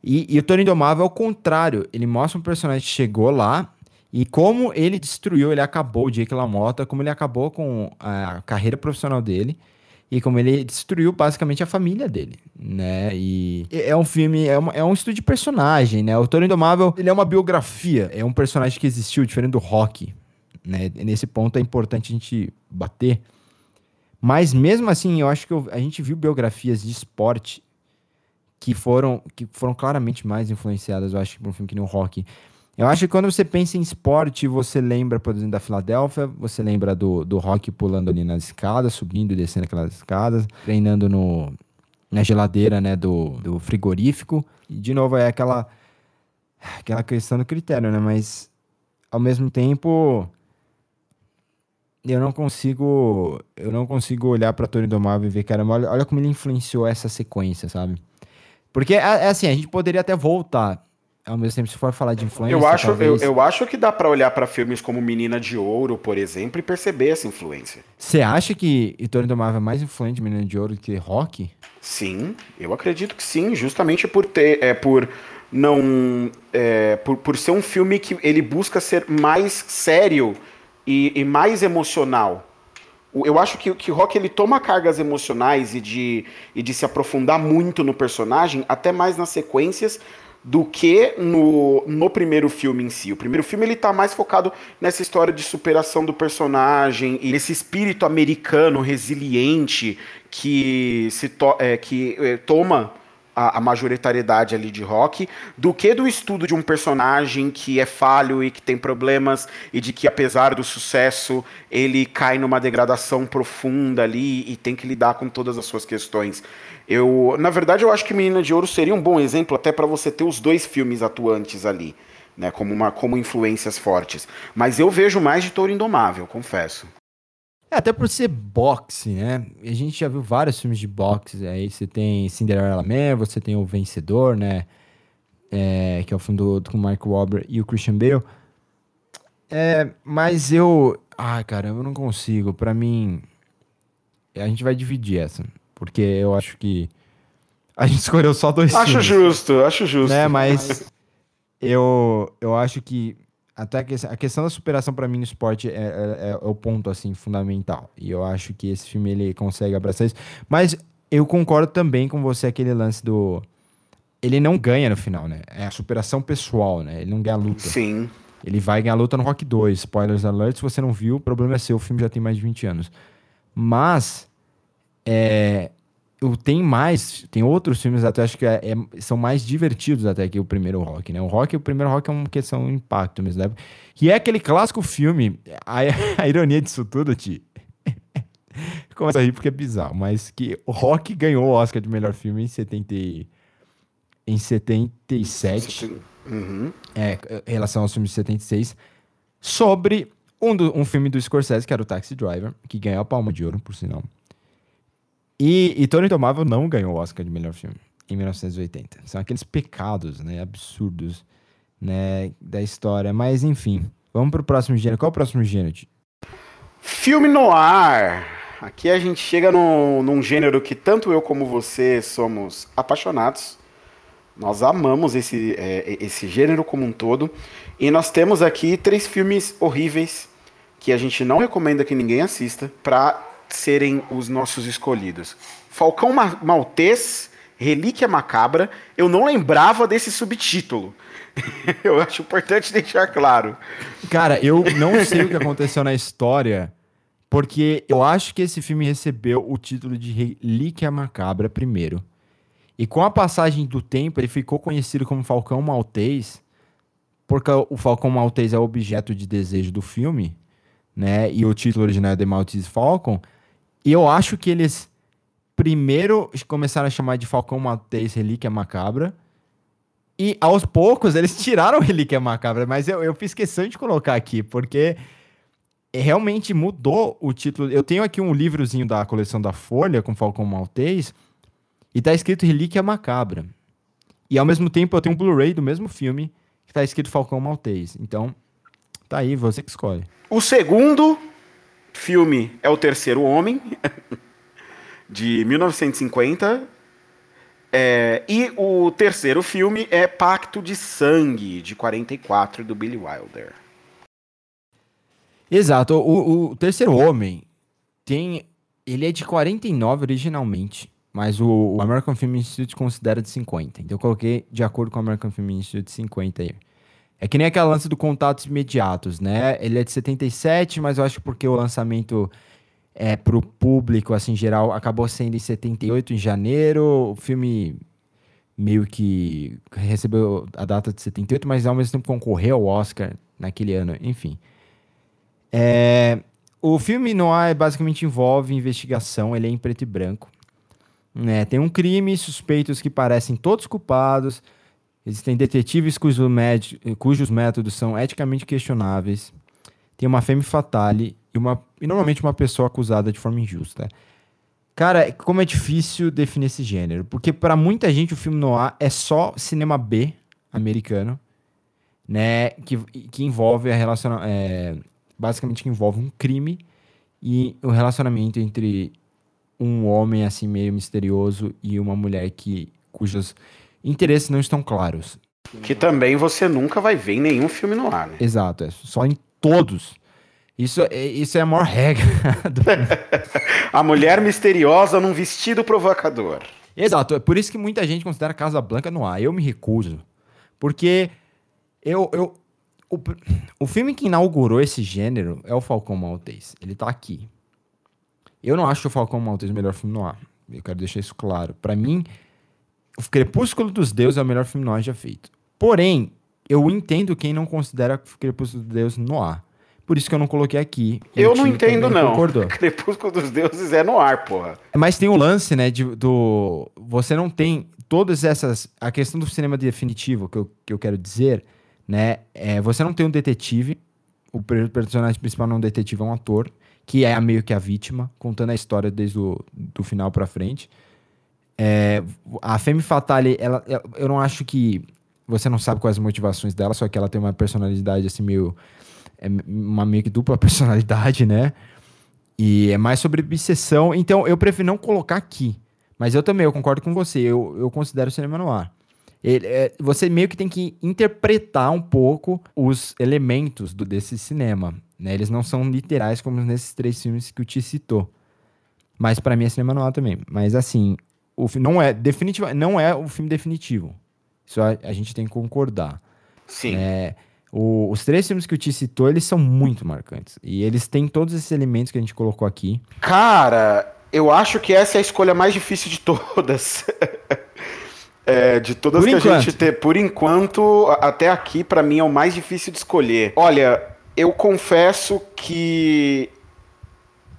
E, e o Tony Indomável é o contrário. Ele mostra um personagem que chegou lá e como ele destruiu, ele acabou o Jake LaMotta, como ele acabou com a carreira profissional dele e como ele destruiu basicamente a família dele, né? E é um filme, é, uma, é um estudo de personagem, né? O Toro Indomável, ele é uma biografia, é um personagem que existiu, diferente do Rock, né? Nesse ponto é importante a gente bater. Mas mesmo assim, eu acho que eu, a gente viu biografias de esporte que foram, que foram claramente mais influenciadas, eu acho, por um filme que nem o Rock. Eu acho que quando você pensa em esporte, você lembra, por exemplo, da Filadélfia, você lembra do, do rock pulando ali nas escadas, subindo e descendo aquelas escadas, treinando no, na geladeira né, do, do frigorífico. E, de novo, é aquela, aquela questão do critério, né? Mas, ao mesmo tempo, eu não consigo eu não consigo olhar para Tony Domável e ver, caramba, olha, olha como ele influenciou essa sequência, sabe? Porque, é, é assim, a gente poderia até voltar ao mesmo tempo, se for falar de influência. Eu acho, talvez... eu, eu acho que dá para olhar para filmes como Menina de Ouro, por exemplo, e perceber essa influência. Você acha que Tony Domável é mais influente de Menina de Ouro que Rock? Sim, eu acredito que sim, justamente por ter. É, por não. É, por, por ser um filme que ele busca ser mais sério e, e mais emocional. Eu acho que, que Rock ele toma cargas emocionais e de, e de se aprofundar muito no personagem, até mais nas sequências, do que no, no primeiro filme em si. O primeiro filme ele tá mais focado nessa história de superação do personagem e nesse espírito americano resiliente que se to é, que é, toma a, majoritariedade ali de rock, do que do estudo de um personagem que é falho e que tem problemas e de que apesar do sucesso ele cai numa degradação profunda ali e tem que lidar com todas as suas questões. Eu, na verdade, eu acho que Menina de Ouro seria um bom exemplo até para você ter os dois filmes atuantes ali, né, como uma como influências fortes. Mas eu vejo mais de Touro Indomável, confesso. É, até por ser boxe, né? A gente já viu vários filmes de boxe. Aí você tem Cinderella Man, você tem O Vencedor, né? É, que é o filme do, com o Mark Wahlberg e o Christian Bale. É, mas eu... Ai, cara, eu não consigo. Para mim... A gente vai dividir essa. Porque eu acho que... A gente escolheu só dois acho filmes. Acho justo, acho justo. Né? Mas eu, eu acho que até a questão da superação para mim no esporte é, é, é, o ponto assim fundamental. E eu acho que esse filme ele consegue abraçar isso. Mas eu concordo também com você aquele lance do ele não ganha no final né? É a superação pessoal né? Ele não ganha a luta. Sim. Ele vai ganhar a luta no Rock 2 spoilers alert se você não viu o problema é seu o filme já tem mais de 20 anos. Mas é, tem mais, tem outros filmes até acho que é, é, são mais divertidos até que o primeiro Rock, né? O Rock, o primeiro Rock é uma questão de impacto mesmo, né? E é aquele clássico filme, a, a ironia disso tudo, Ti. Começa a rir porque é bizarro, mas que o Rock ganhou o Oscar de melhor filme em 70 em 77. Uhum. É, em relação ao filme de 76, sobre um, do, um filme do Scorsese, que era o Taxi Driver, que ganhou a Palma de Ouro, por sinal. E, e Tony Tomável não ganhou o Oscar de melhor filme em 1980. São aqueles pecados, né, absurdos, né, da história. Mas enfim, vamos pro próximo gênero. Qual é o próximo gênero? Filme noir. Aqui a gente chega no, num gênero que tanto eu como você somos apaixonados. Nós amamos esse, é, esse gênero como um todo. E nós temos aqui três filmes horríveis que a gente não recomenda que ninguém assista para serem os nossos escolhidos. Falcão Maltês, Relíquia Macabra. Eu não lembrava desse subtítulo. eu acho importante deixar claro. Cara, eu não sei o que aconteceu na história, porque eu acho que esse filme recebeu o título de Relíquia Macabra primeiro. E com a passagem do tempo, ele ficou conhecido como Falcão Maltês, porque o Falcão Maltês é o objeto de desejo do filme, né? E o título original é The Maltese Falcon. E eu acho que eles primeiro começaram a chamar de Falcão Maltês Relíquia Macabra. E aos poucos eles tiraram Relíquia Macabra, mas eu, eu fiz questão de colocar aqui, porque realmente mudou o título. Eu tenho aqui um livrozinho da coleção da Folha com Falcão Maltês e tá escrito Relíquia Macabra. E ao mesmo tempo eu tenho um Blu-ray do mesmo filme que tá escrito Falcão Maltês. Então, tá aí, você que escolhe. O segundo filme é O Terceiro Homem, de 1950. É, e o terceiro filme é Pacto de Sangue, de 44, do Billy Wilder. Exato. O, o terceiro homem tem. Ele é de 49 originalmente, mas o, o, American Film Institute considera de 50. Então eu coloquei de acordo com o American Film Institute de 50 aí. É que nem aquela lance do contatos imediatos, né? Ele é de 77, mas eu acho que porque o lançamento é pro público, assim, geral, acabou sendo em 78, em janeiro. O filme meio que recebeu a data de 78, mas ao mesmo tempo concorreu ao Oscar naquele ano, enfim. É, o filme noir basicamente envolve investigação, ele é em preto e branco. Né? Tem um crime, suspeitos que parecem todos culpados, existem detetives cujo cujos métodos são eticamente questionáveis, tem uma femme fatale e, uma, e normalmente uma pessoa acusada de forma injusta. Cara, como é difícil definir esse gênero, porque para muita gente o filme noir é só cinema B americano, né, que, que envolve a relaciona é, basicamente que envolve um crime e o relacionamento entre um homem assim meio misterioso e uma mulher que cujos interesses não estão claros. Que também você nunca vai ver em nenhum filme no ar, né? Exato, é só em todos. Isso, é, isso é a maior regra. Do... a mulher misteriosa num vestido provocador. Exato, é por isso que muita gente considera Casa Blanca no ar. Eu me recuso. Porque eu, eu, o, o filme que inaugurou esse gênero é o Falcão Maltês. Ele tá aqui. Eu não acho o Falcão Maltês o melhor filme no ar. Eu quero deixar isso claro. Para mim, o Crepúsculo dos Deuses é o melhor filme no ar já feito. Porém, eu entendo quem não considera o Crepúsculo dos Deuses no ar. Por isso que eu não coloquei aqui. Eu não entendo, não. Concordou. Crepúsculo dos Deuses é no ar, porra. Mas tem o um lance, né, de, do... Você não tem todas essas... A questão do cinema definitivo, que eu, que eu quero dizer né? É, você não tem um detetive, o personagem principal não é um detetive, é um ator, que é meio que a vítima, contando a história desde o do final pra frente. É, a Femme Fatale, ela, eu não acho que você não sabe quais as motivações dela, só que ela tem uma personalidade assim meio é uma meio que dupla personalidade, né? E é mais sobre obsessão, então eu prefiro não colocar aqui. Mas eu também, eu concordo com você, eu, eu considero o cinema no ar. Ele, é, você meio que tem que interpretar um pouco os elementos do, desse cinema. Né? Eles não são literais como nesses três filmes que o Ti citou. Mas para mim é cinema noir também. Mas assim, o não é definitivo, não é o filme definitivo. Isso a, a gente tem que concordar. Sim. É, o, os três filmes que o Ti citou, eles são muito marcantes. E eles têm todos esses elementos que a gente colocou aqui. Cara, eu acho que essa é a escolha mais difícil de todas. É, de todas por que enquanto. a gente tem, por enquanto, até aqui, para mim é o mais difícil de escolher. Olha, eu confesso que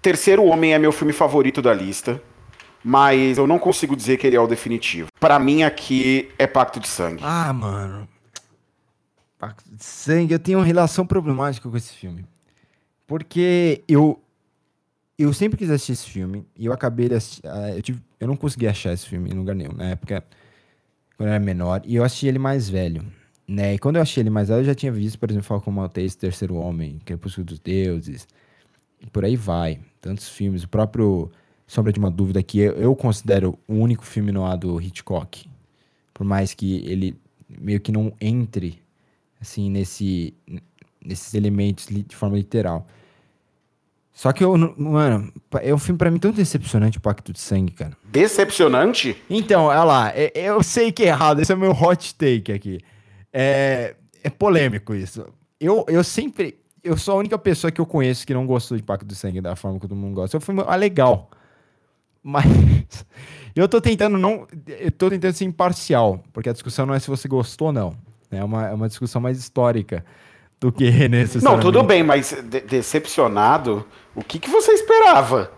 Terceiro Homem é meu filme favorito da lista, mas eu não consigo dizer que ele é o definitivo. Para mim aqui é Pacto de Sangue. Ah, mano. Pacto de Sangue, eu tenho uma relação problemática com esse filme. Porque eu eu sempre quis assistir esse filme e eu acabei de assistir, ah, eu, tive, eu não consegui achar esse filme em lugar nenhum. Na época quando eu era menor, e eu assisti ele mais velho. Né? E quando eu achei ele mais velho, eu já tinha visto, por exemplo, Falcão Maltese, Terceiro Homem, Crepúsculo dos Deuses, e por aí vai. Tantos filmes. O próprio Sombra de uma Dúvida, que eu, eu considero o único filme no ar do Hitchcock. Por mais que ele meio que não entre, assim, nesse, nesses elementos de forma literal. Só que eu, mano, é um filme pra mim tão decepcionante o Pacto de Sangue, cara. Decepcionante? Então, olha lá, é, eu sei que é errado, esse é o meu hot take aqui. É, é polêmico isso. Eu, eu sempre. Eu sou a única pessoa que eu conheço que não gostou de Pacto de Sangue da forma que todo mundo gosta. É um filme ah, legal. Mas eu tô tentando não. Eu tô tentando ser imparcial, porque a discussão não é se você gostou ou não. É uma, é uma discussão mais histórica do que necessariamente. Não, tudo bem, mas de decepcionado, o que, que você esperava?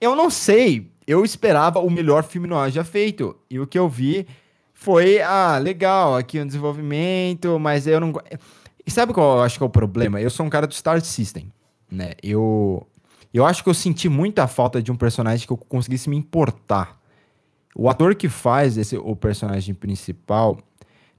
Eu não sei. eu esperava o melhor filme noir já feito. E o que eu vi foi, ah, legal, aqui um desenvolvimento, mas eu não. E sabe qual eu acho que é o problema? Eu sou um cara do Star System, né? Eu, eu acho que eu senti muita falta de um personagem que eu conseguisse me importar. O ator que faz esse, o personagem principal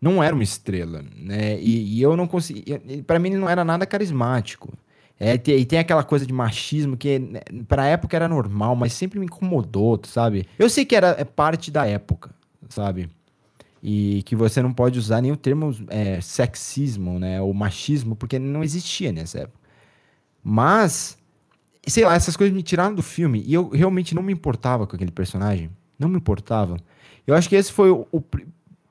não era uma estrela, né? E, e eu não conseguia. Para mim, ele não era nada carismático. É, e tem aquela coisa de machismo que né, pra época era normal, mas sempre me incomodou, sabe? Eu sei que era é parte da época, sabe? E que você não pode usar nem o termo é, sexismo, né? Ou machismo, porque não existia nessa época. Mas, sei lá, essas coisas me tiraram do filme e eu realmente não me importava com aquele personagem. Não me importava. Eu acho que esse foi o, o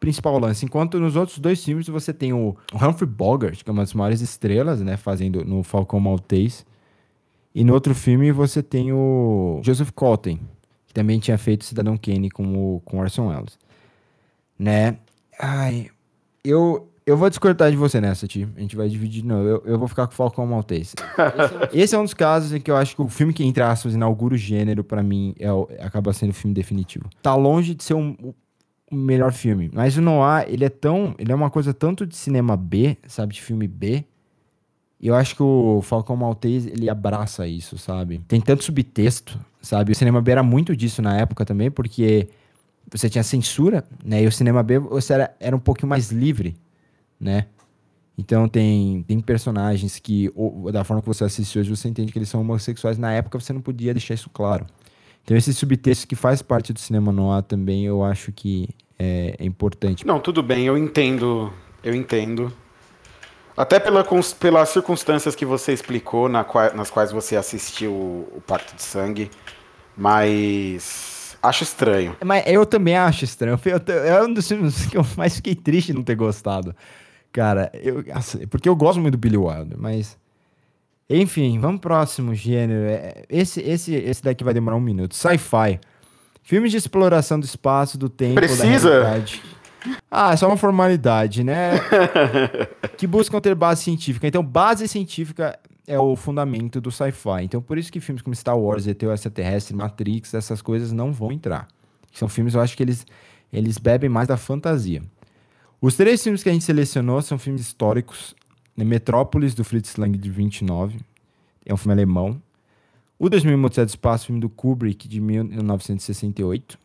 principal lance. Enquanto nos outros dois filmes você tem o Humphrey Bogart, que é uma das maiores estrelas, né, fazendo no Falcão Maltês. E no outro filme você tem o Joseph Cotten, que também tinha feito Cidadão Kane com o com Orson Welles. Né? Ai, eu eu vou discordar de você nessa, Ti. A gente vai dividir novo. Eu, eu vou ficar com o Falcão Maltês. Esse é um dos casos em que eu acho que o filme que, entre aspas, inaugura o gênero, para mim, é o, acaba sendo o filme definitivo. Tá longe de ser um, o melhor filme. Mas o Noir, ele é tão. Ele é uma coisa tanto de cinema B, sabe? De filme B. E eu acho que o Falcão Maltese, ele abraça isso, sabe? Tem tanto subtexto, sabe? O cinema B era muito disso na época também, porque você tinha censura, né? E o cinema B você era, era um pouquinho mais livre, né? Então tem, tem personagens que, ou, da forma que você assiste hoje, você entende que eles são homossexuais. Na época você não podia deixar isso claro. Então esse subtexto que faz parte do cinema noir também, eu acho que é, é importante. Não, tudo bem, eu entendo, eu entendo. Até pela, pelas circunstâncias que você explicou, na nas quais você assistiu o, Pacto de Sangue, mas acho estranho. Mas eu também acho estranho. É um dos filmes que eu mais fiquei triste de não ter gostado. Cara, eu, assim, porque eu gosto muito do Billy Wilder, mas enfim, vamos pro próximo gênero. É, esse, esse, esse daqui vai demorar um minuto. Sci-fi. Filmes de exploração do espaço, do tempo, Precisa? da realidade. Ah, é só uma formalidade, né? que buscam ter base científica. Então, base científica é o fundamento do sci-fi. Então, por isso que filmes como Star Wars, ET, Extraterrestre, Matrix, essas coisas não vão entrar. São filmes, eu acho que eles, eles bebem mais da fantasia. Os três filmes que a gente selecionou são filmes históricos Metrópolis, do Fritz Lang, de 29. É um filme alemão. O 2000 Odisseia do Espaço, filme do Kubrick, de 1968.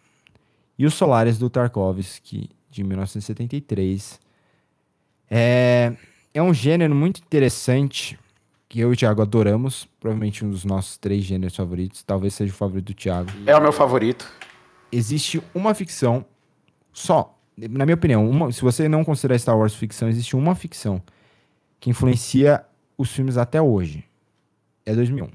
E o Solares, do Tarkovsky, de 1973. É, é um gênero muito interessante, que eu e o Thiago adoramos. Provavelmente um dos nossos três gêneros favoritos. Talvez seja o favorito do Thiago. É o meu favorito. Existe uma ficção só, na minha opinião, uma, se você não considerar Star Wars ficção, existe uma ficção que influencia os filmes até hoje. É 2001.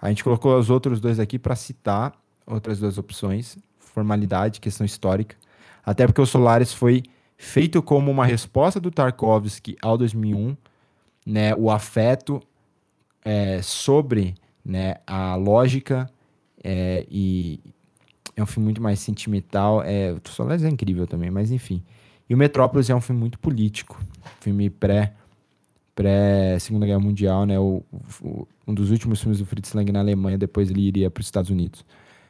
A gente colocou os outros dois aqui para citar outras duas opções, formalidade, questão histórica. Até porque o Solaris foi feito como uma resposta do Tarkovsky ao 2001, né, o afeto é, sobre né, a lógica é, e é um filme muito mais sentimental. É, o Solaris é incrível também, mas enfim. E o Metrópolis é um filme muito político, filme pré pré-Segunda Guerra Mundial, né? O, o, um dos últimos filmes do Fritz Lang na Alemanha, depois ele iria para os Estados Unidos,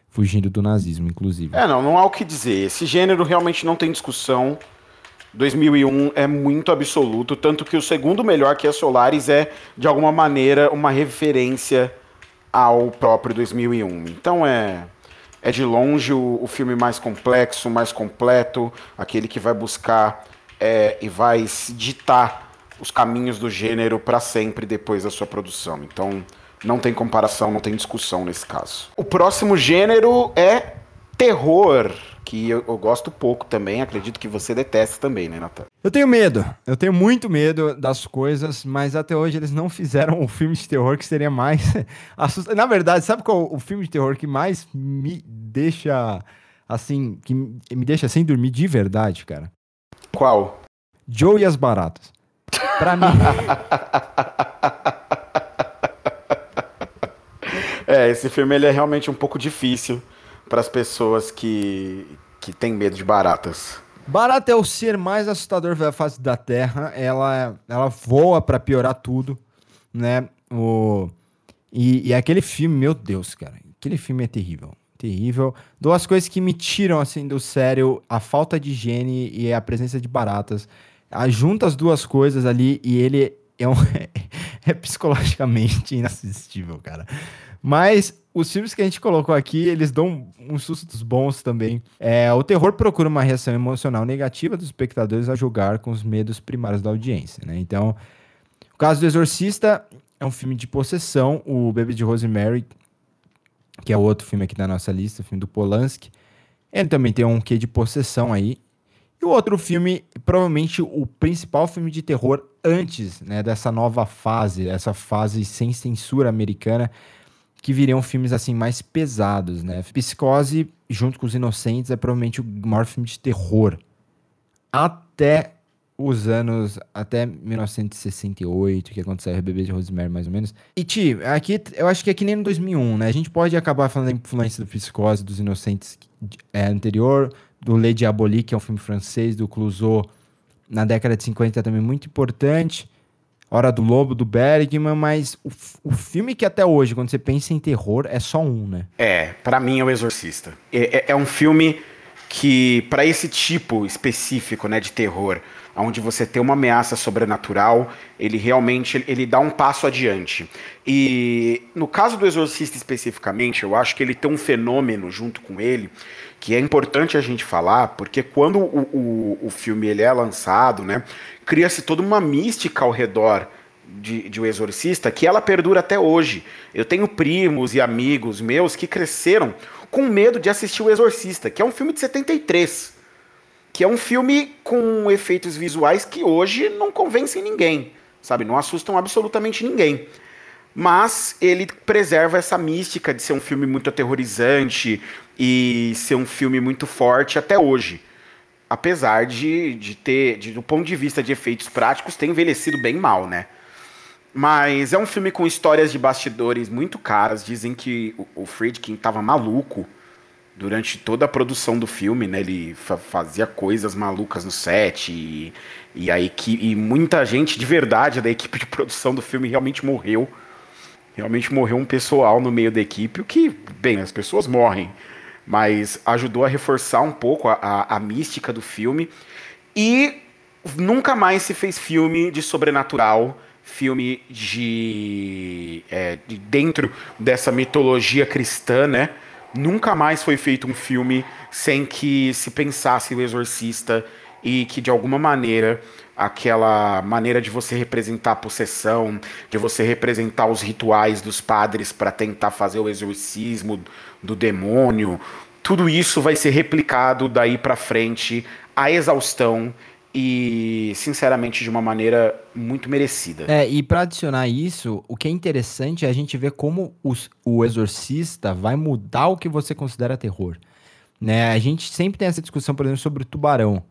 fugindo do nazismo, inclusive. É, não, não há o que dizer. Esse gênero realmente não tem discussão. 2001 é muito absoluto, tanto que o segundo melhor, que é Solaris, é, de alguma maneira, uma referência ao próprio 2001. Então é, é de longe o, o filme mais complexo, mais completo, aquele que vai buscar é, e vai ditar os caminhos do gênero para sempre depois da sua produção. Então, não tem comparação, não tem discussão nesse caso. O próximo gênero é terror, que eu, eu, gosto pouco também, acredito que você detesta também, né, Natan? Eu tenho medo, eu tenho muito medo das coisas, mas até hoje eles não fizeram um filme de terror que seria mais assustador. Na verdade, sabe qual o filme de terror que mais me deixa assim, que me deixa sem dormir de verdade, cara? Qual? Joe e as Baratas. Pra mim. é, esse filme ele é realmente um pouco difícil para as pessoas que, que têm medo de baratas. Barata é o ser mais assustador da face da Terra. Ela, ela voa para piorar tudo, né? O, e, e aquele filme, meu Deus, cara. Aquele filme é terrível. terrível. Duas coisas que me tiram assim do sério, a falta de higiene e a presença de baratas. Junta as duas coisas ali e ele é, um, é psicologicamente inassistível, cara. Mas os filmes que a gente colocou aqui, eles dão uns sustos bons também. É, o terror procura uma reação emocional negativa dos espectadores a julgar com os medos primários da audiência, né? Então, o caso do Exorcista é um filme de possessão. O Baby de Rosemary, que é outro filme aqui da nossa lista, o filme do Polanski, ele também tem um quê de possessão aí. E o outro filme, provavelmente o principal filme de terror antes né, dessa nova fase, essa fase sem censura americana, que viriam filmes assim mais pesados, né? Psicose, junto com Os Inocentes, é provavelmente o maior filme de terror. Até os anos, até 1968, que aconteceu o Bebê de Rosemary, mais ou menos. E, Ti, aqui, eu acho que é que nem no 2001, né? A gente pode acabar falando da influência do Psicose, dos Inocentes é, anterior, do Le Diabolique, que é um filme francês, do Clouseau, na década de 50 também muito importante. Hora do Lobo, do Bergman, mas o, o filme que até hoje, quando você pensa em terror, é só um, né? É, para mim é o Exorcista. É, é, é um filme que, para esse tipo específico né, de terror, onde você tem uma ameaça sobrenatural, ele realmente ele dá um passo adiante. E no caso do Exorcista especificamente, eu acho que ele tem um fenômeno junto com ele que é importante a gente falar, porque quando o, o, o filme ele é lançado, né, cria-se toda uma mística ao redor de, de O Exorcista que ela perdura até hoje. Eu tenho primos e amigos meus que cresceram com medo de assistir O Exorcista, que é um filme de 73. Que é um filme com efeitos visuais que hoje não convencem ninguém, sabe? Não assustam absolutamente ninguém mas ele preserva essa mística de ser um filme muito aterrorizante e ser um filme muito forte até hoje. Apesar de, de ter, de, do ponto de vista de efeitos práticos, ter envelhecido bem mal, né? Mas é um filme com histórias de bastidores muito caras. Dizem que o, o Friedkin estava maluco durante toda a produção do filme, né? Ele fa fazia coisas malucas no set e, e, a equipe, e muita gente de verdade da equipe de produção do filme realmente morreu Realmente morreu um pessoal no meio da equipe, o que, bem, as pessoas morrem, mas ajudou a reforçar um pouco a, a, a mística do filme. E nunca mais se fez filme de sobrenatural, filme de, é, de dentro dessa mitologia cristã, né? Nunca mais foi feito um filme sem que se pensasse o exorcista e que de alguma maneira aquela maneira de você representar a possessão, de você representar os rituais dos padres para tentar fazer o exorcismo do demônio, tudo isso vai ser replicado daí para frente à exaustão e, sinceramente, de uma maneira muito merecida. É, e para adicionar isso, o que é interessante é a gente ver como os, o exorcista vai mudar o que você considera terror. Né? A gente sempre tem essa discussão, por exemplo, sobre o tubarão.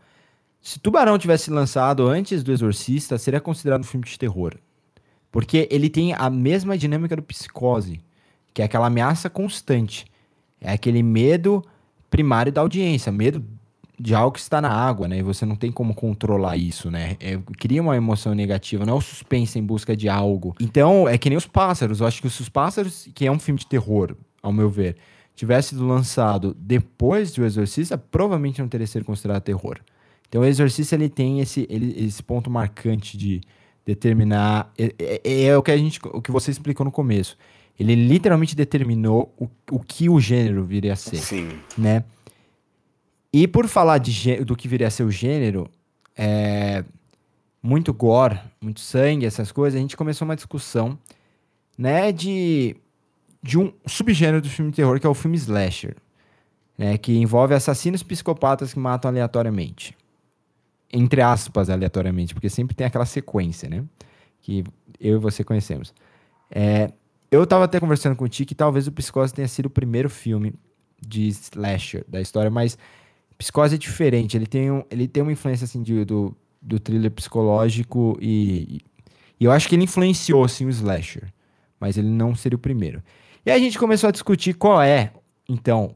Se Tubarão tivesse lançado antes do Exorcista, seria considerado um filme de terror. Porque ele tem a mesma dinâmica do Psicose, que é aquela ameaça constante. É aquele medo primário da audiência, medo de algo que está na água, né? E você não tem como controlar isso, né? É, cria uma emoção negativa, não é o suspense em busca de algo. Então, é que nem os pássaros. Eu acho que os pássaros, que é um filme de terror, ao meu ver, tivesse sido lançado depois do Exorcista, provavelmente não teria sido considerado terror. Então o exorcista ele tem esse, ele, esse ponto marcante de determinar. É, é, é, o que a gente, o que você explicou no começo. Ele literalmente determinou o, o que o gênero viria a ser. Sim. Né? E por falar de, do que viria a ser o gênero, é, muito gore, muito sangue, essas coisas, a gente começou uma discussão né, de, de um subgênero do filme de terror, que é o filme slasher. Né, que envolve assassinos psicopatas que matam aleatoriamente entre aspas, aleatoriamente, porque sempre tem aquela sequência, né? Que eu e você conhecemos. É, eu tava até conversando com o que talvez o Psicose tenha sido o primeiro filme de slasher da história, mas Psicose é diferente. Ele tem, um, ele tem uma influência, assim, de, do, do thriller psicológico e, e eu acho que ele influenciou, sim, o slasher. Mas ele não seria o primeiro. E aí a gente começou a discutir qual é, então,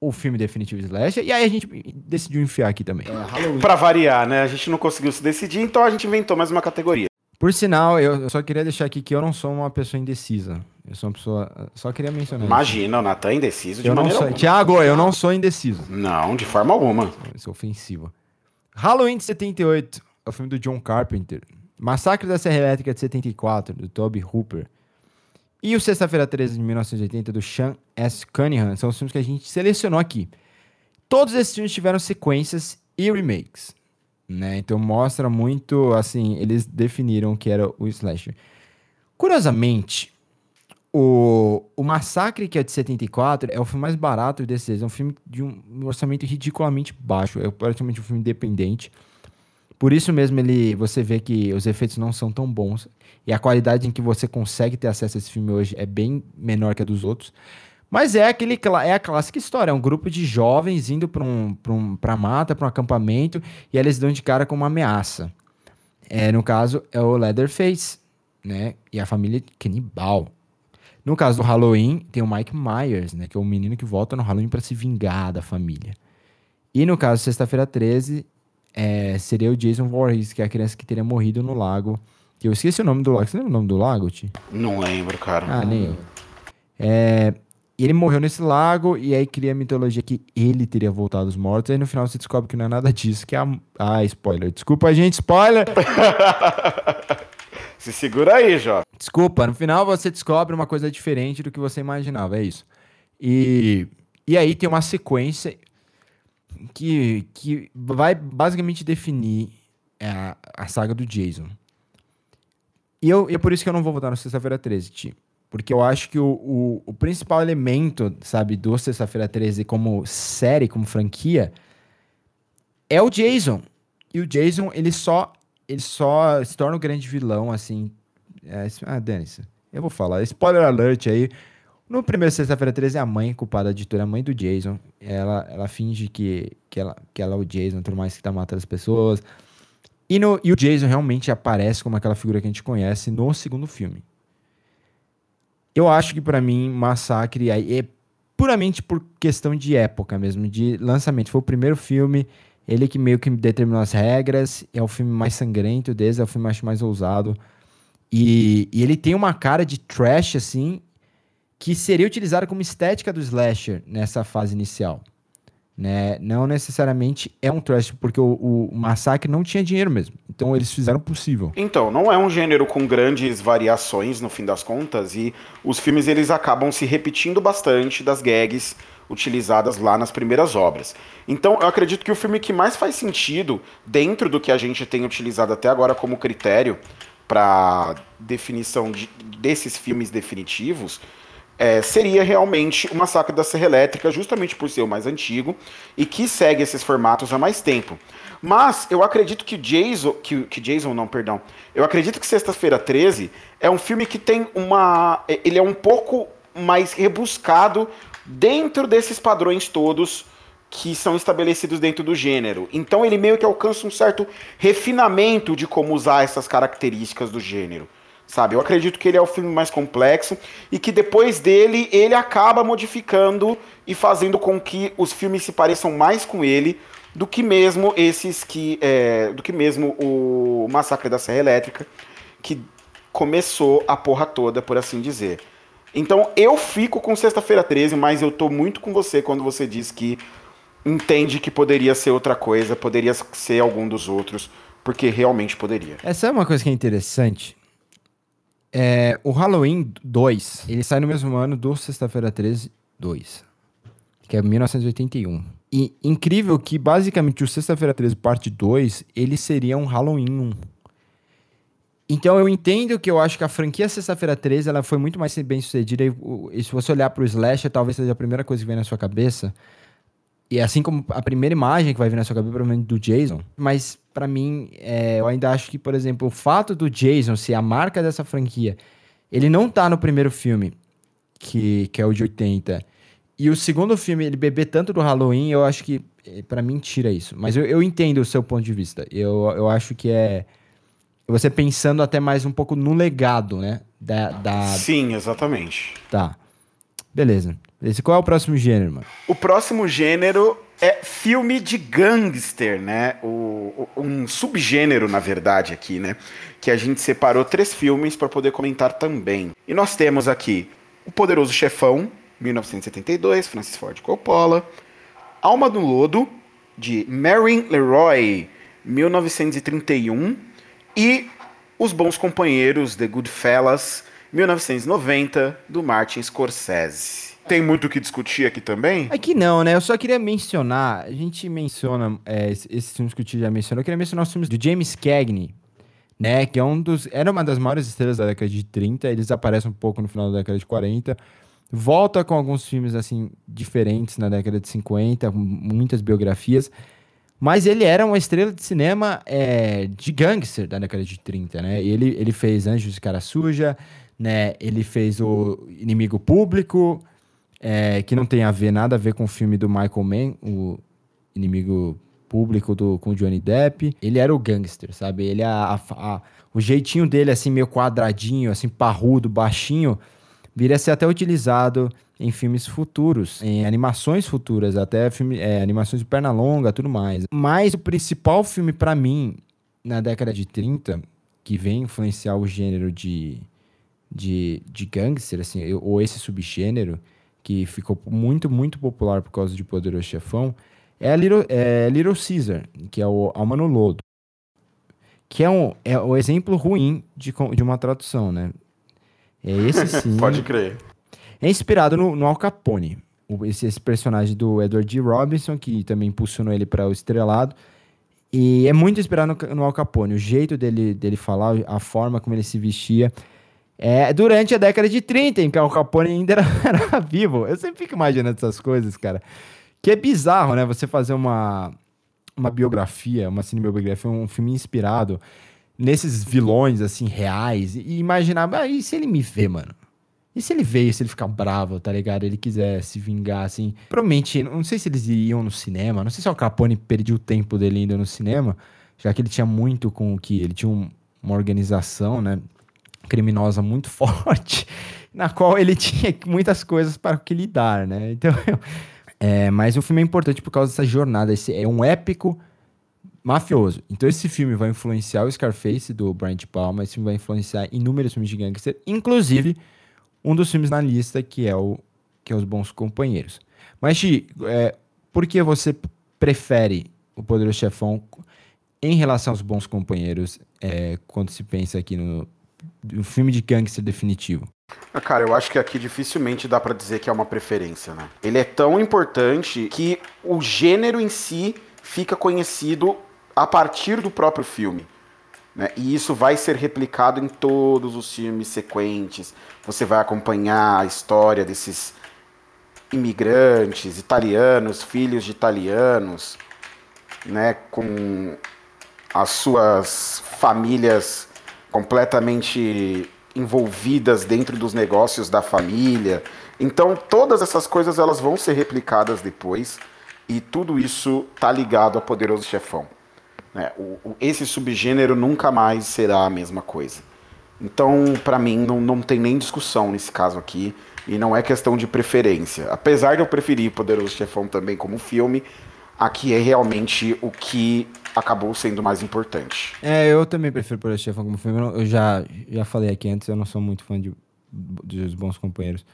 o filme definitivo Slash, e aí a gente decidiu enfiar aqui também. É, pra variar, né? A gente não conseguiu se decidir, então a gente inventou mais uma categoria. Por sinal, eu só queria deixar aqui que eu não sou uma pessoa indecisa. Eu sou uma pessoa. Só queria mencionar. Imagina, o Natan é indeciso de eu não maneira sou. alguma. Tiago, eu não sou indeciso. Não, de forma alguma. Isso é ofensivo. Halloween de 78 é o filme do John Carpenter. Massacre da Serra Elétrica de 74, do Toby Hooper. E o Sexta-feira 13 de 1980, do Sean S. Cunningham, são os filmes que a gente selecionou aqui. Todos esses filmes tiveram sequências e remakes. Né? Então mostra muito, assim, eles definiram que era o slasher. Curiosamente, o, o Massacre, que é de 74, é o filme mais barato desses. É um filme de um orçamento ridiculamente baixo. É praticamente um filme independente. Por isso mesmo ele, você vê que os efeitos não são tão bons. E a qualidade em que você consegue ter acesso a esse filme hoje é bem menor que a dos outros. Mas é aquele é a clássica história, é um grupo de jovens indo para um, pra um, pra mata, para um acampamento, e eles dão de cara com uma ameaça. É, no caso, é o Leatherface, né? E a família canibal. No caso do Halloween, tem o Mike Myers, né? Que é o menino que volta no Halloween para se vingar da família. E no caso, sexta-feira 13, é, seria o Jason Voorhees, que é a criança que teria morrido no lago. Eu esqueci o nome do lago. Você lembra o nome do lago, Ti? Não lembro, cara. Ah, nem eu. É, ele morreu nesse lago e aí cria a mitologia que ele teria voltado dos mortos. Aí no final você descobre que não é nada disso, que é a... Ah, spoiler. Desculpa, gente, spoiler! Se segura aí, Jó. Desculpa, no final você descobre uma coisa diferente do que você imaginava, é isso. E, e aí tem uma sequência que, que vai basicamente definir a, a saga do Jason. E, eu, e é por isso que eu não vou votar no Sexta-feira 13, Ti. Porque eu acho que o, o, o principal elemento, sabe, do Sexta-feira 13 como série, como franquia, é o Jason. E o Jason, ele só, ele só se torna o grande vilão, assim. É, ah, dane-se. Eu vou falar. Spoiler alert aí. No primeiro Sexta-feira 13, a mãe culpada de tudo, a mãe do Jason. Ela, ela finge que, que, ela, que ela é o Jason, por mais que tá matando as pessoas. E, no, e o Jason realmente aparece como aquela figura que a gente conhece no segundo filme. Eu acho que para mim, Massacre é puramente por questão de época mesmo, de lançamento. Foi o primeiro filme, ele que meio que determinou as regras, é o filme mais sangrento desde, é o filme acho mais ousado. E, e ele tem uma cara de trash, assim, que seria utilizado como estética do slasher nessa fase inicial. Né? Não necessariamente é um trash, porque o, o, Massacre não tinha dinheiro mesmo. Então eles fizeram o possível. Então, não é um gênero com grandes variações no fim das contas, e os filmes eles acabam se repetindo bastante das gags utilizadas lá nas primeiras obras. Então, eu acredito que o filme que mais faz sentido dentro do que a gente tem utilizado até agora como critério para definição de, desses filmes definitivos é, seria realmente o Massacre da Serra Elétrica, justamente por ser o mais antigo e que segue esses formatos há mais tempo. Mas eu acredito que Jason, que, que Jason não, perdão, eu acredito que Sexta-feira 13 é um filme que tem uma, ele é um pouco mais rebuscado dentro desses padrões todos que são estabelecidos dentro do gênero. Então ele meio que alcança um certo refinamento de como usar essas características do gênero sabe? Eu acredito que ele é o filme mais complexo e que depois dele ele acaba modificando e fazendo com que os filmes se pareçam mais com ele do que mesmo esses que é, do que mesmo o Massacre da Serra Elétrica que começou a porra toda, por assim dizer. Então eu fico com Sexta-feira 13, mas eu tô muito com você quando você diz que entende que poderia ser outra coisa, poderia ser algum dos outros, porque realmente poderia. Essa é uma coisa que é interessante. É, o Halloween 2, ele sai no mesmo ano do Sexta-feira 13 2, que é 1981. E incrível que, basicamente, o Sexta-feira 13 parte 2, ele seria um Halloween 1. Então eu entendo que eu acho que a franquia Sexta-feira 13 ela foi muito mais bem sucedida. E, e se você olhar pro Slasher, talvez seja a primeira coisa que vem na sua cabeça. E assim como a primeira imagem que vai vir na sua cabeça, provavelmente do Jason. Mas para mim, é, eu ainda acho que, por exemplo, o fato do Jason ser a marca dessa franquia, ele não tá no primeiro filme, que, que é o de 80. E o segundo filme, ele beber tanto do Halloween, eu acho que, para mim, tira isso. Mas eu, eu entendo o seu ponto de vista. Eu, eu acho que é. Você pensando até mais um pouco no legado, né? Da, da... Sim, exatamente. Tá. Beleza. Esse, qual é o próximo gênero, mano? O próximo gênero é filme de gangster, né? O, um subgênero, na verdade, aqui, né? Que a gente separou três filmes para poder comentar também. E nós temos aqui O Poderoso Chefão, 1972, Francis Ford Coppola. Alma do Lodo, de Marin Leroy, 1931. E Os Bons Companheiros, The Goodfellas, 1990, do Martin Scorsese. Tem muito o que discutir aqui também? Aqui não, né? Eu só queria mencionar, a gente menciona é, esses filmes que o Tio já mencionou, eu queria mencionar os filmes do James Cagney, né? Que é um dos. Era uma das maiores estrelas da década de 30, eles aparecem um pouco no final da década de 40. Volta com alguns filmes assim diferentes na década de 50, muitas biografias. Mas ele era uma estrela de cinema é, de gangster da década de 30, né? Ele, ele fez Anjos de Cara Suja, né? Ele fez o Inimigo Público, é, que não tem a ver nada a ver com o filme do Michael Mann, o Inimigo Público do, com Johnny Depp. Ele era o gangster, sabe? Ele a, a, a, o jeitinho dele assim meio quadradinho, assim parrudo, baixinho, viria a ser até utilizado em filmes futuros, em animações futuras, até filme, é, animações de perna longa, tudo mais. Mas o principal filme para mim na década de 30 que vem influenciar o gênero de de, de gangster, assim, ou esse subgênero, que ficou muito, muito popular por causa de Poderoso Chefão, é a Little, é Little Caesar, que é o Alma no Lodo. Que é, um, é o exemplo ruim de, de uma tradução, né? É esse sim. Pode crer. É inspirado no, no Al Capone. Esse, esse personagem do Edward G. Robinson, que também impulsionou ele para o estrelado. E é muito inspirado no, no Al Capone. O jeito dele, dele falar, a forma como ele se vestia. É, durante a década de 30, em que o Capone ainda era, era, vivo. Eu sempre fico imaginando essas coisas, cara. Que é bizarro, né? Você fazer uma, uma biografia, uma cinebiografia, um filme inspirado nesses vilões, assim, reais. E imaginar, ah, e se ele me vê, mano? E se ele veio, se ele ficar bravo, tá ligado? Ele quiser se vingar, assim. Provavelmente, não sei se eles iriam no cinema. Não sei se o Capone perdeu o tempo dele indo no cinema, já que ele tinha muito com o que. Ele tinha um, uma organização, né? Criminosa muito forte, na qual ele tinha muitas coisas para que lidar, né? Então, é, mas o filme é importante por causa dessa jornada. Esse é um épico mafioso. Então esse filme vai influenciar o Scarface do Brian De Palma, esse filme vai influenciar inúmeros filmes de gangster, inclusive um dos filmes na lista que é o que é Os Bons Companheiros. Mas Chi, é, por que você prefere o Poderoso Chefão em relação aos Bons Companheiros é, quando se pensa aqui no um filme de gangster definitivo? Ah, cara, eu acho que aqui dificilmente dá para dizer que é uma preferência, né? Ele é tão importante que o gênero em si fica conhecido a partir do próprio filme. Né? E isso vai ser replicado em todos os filmes sequentes. Você vai acompanhar a história desses imigrantes italianos, filhos de italianos, né, com as suas famílias completamente envolvidas dentro dos negócios da família. Então, todas essas coisas elas vão ser replicadas depois e tudo isso tá ligado a Poderoso Chefão. Né? O, o, esse subgênero nunca mais será a mesma coisa. Então, para mim, não, não tem nem discussão nesse caso aqui e não é questão de preferência. Apesar de eu preferir Poderoso Chefão também como filme, aqui é realmente o que acabou sendo mais importante. É, eu também prefiro Poder Chefão como filme. Eu já, já falei aqui antes, eu não sou muito fã de, de Bons Companheiros.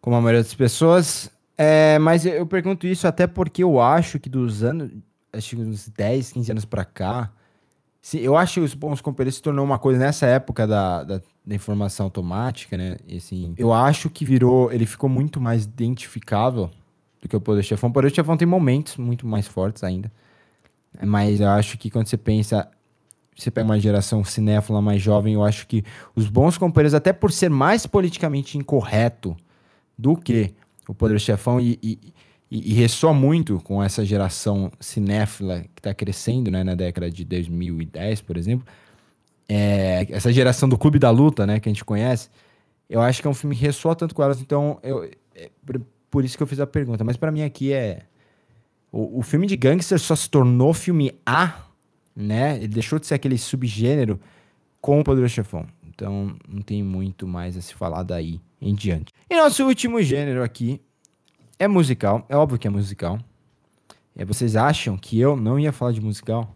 Como a maioria das pessoas. É, mas eu pergunto isso até porque eu acho que dos anos. Acho que uns 10, 15 anos pra cá. Sim, eu acho que os Bons Companheiros se tornou uma coisa nessa época da, da, da informação automática, né? E, assim, eu acho que virou. Ele ficou muito mais identificável do que o Poder Chefão. O Poder Chefão tem momentos muito mais fortes ainda. Mas eu acho que quando você pensa, você pega uma geração cinéfila mais jovem, eu acho que os bons companheiros, até por ser mais politicamente incorreto do que o Poder Chefão, e, e, e, ressoa muito com essa geração cinéfila que está crescendo né, na década de 2010, por exemplo, é, essa geração do Clube da Luta, né, que a gente conhece, eu acho que é um filme que ressoa tanto com elas, então eu, é, por isso que eu fiz a pergunta. Mas para mim aqui é o, o filme de gangster só se tornou filme A, né? Ele deixou de ser aquele subgênero com o Poderoso Chefão. Então, não tem muito mais a se falar daí. em diante. E nosso último gênero aqui é musical. É óbvio que é musical. É, vocês acham que eu não ia falar de musical?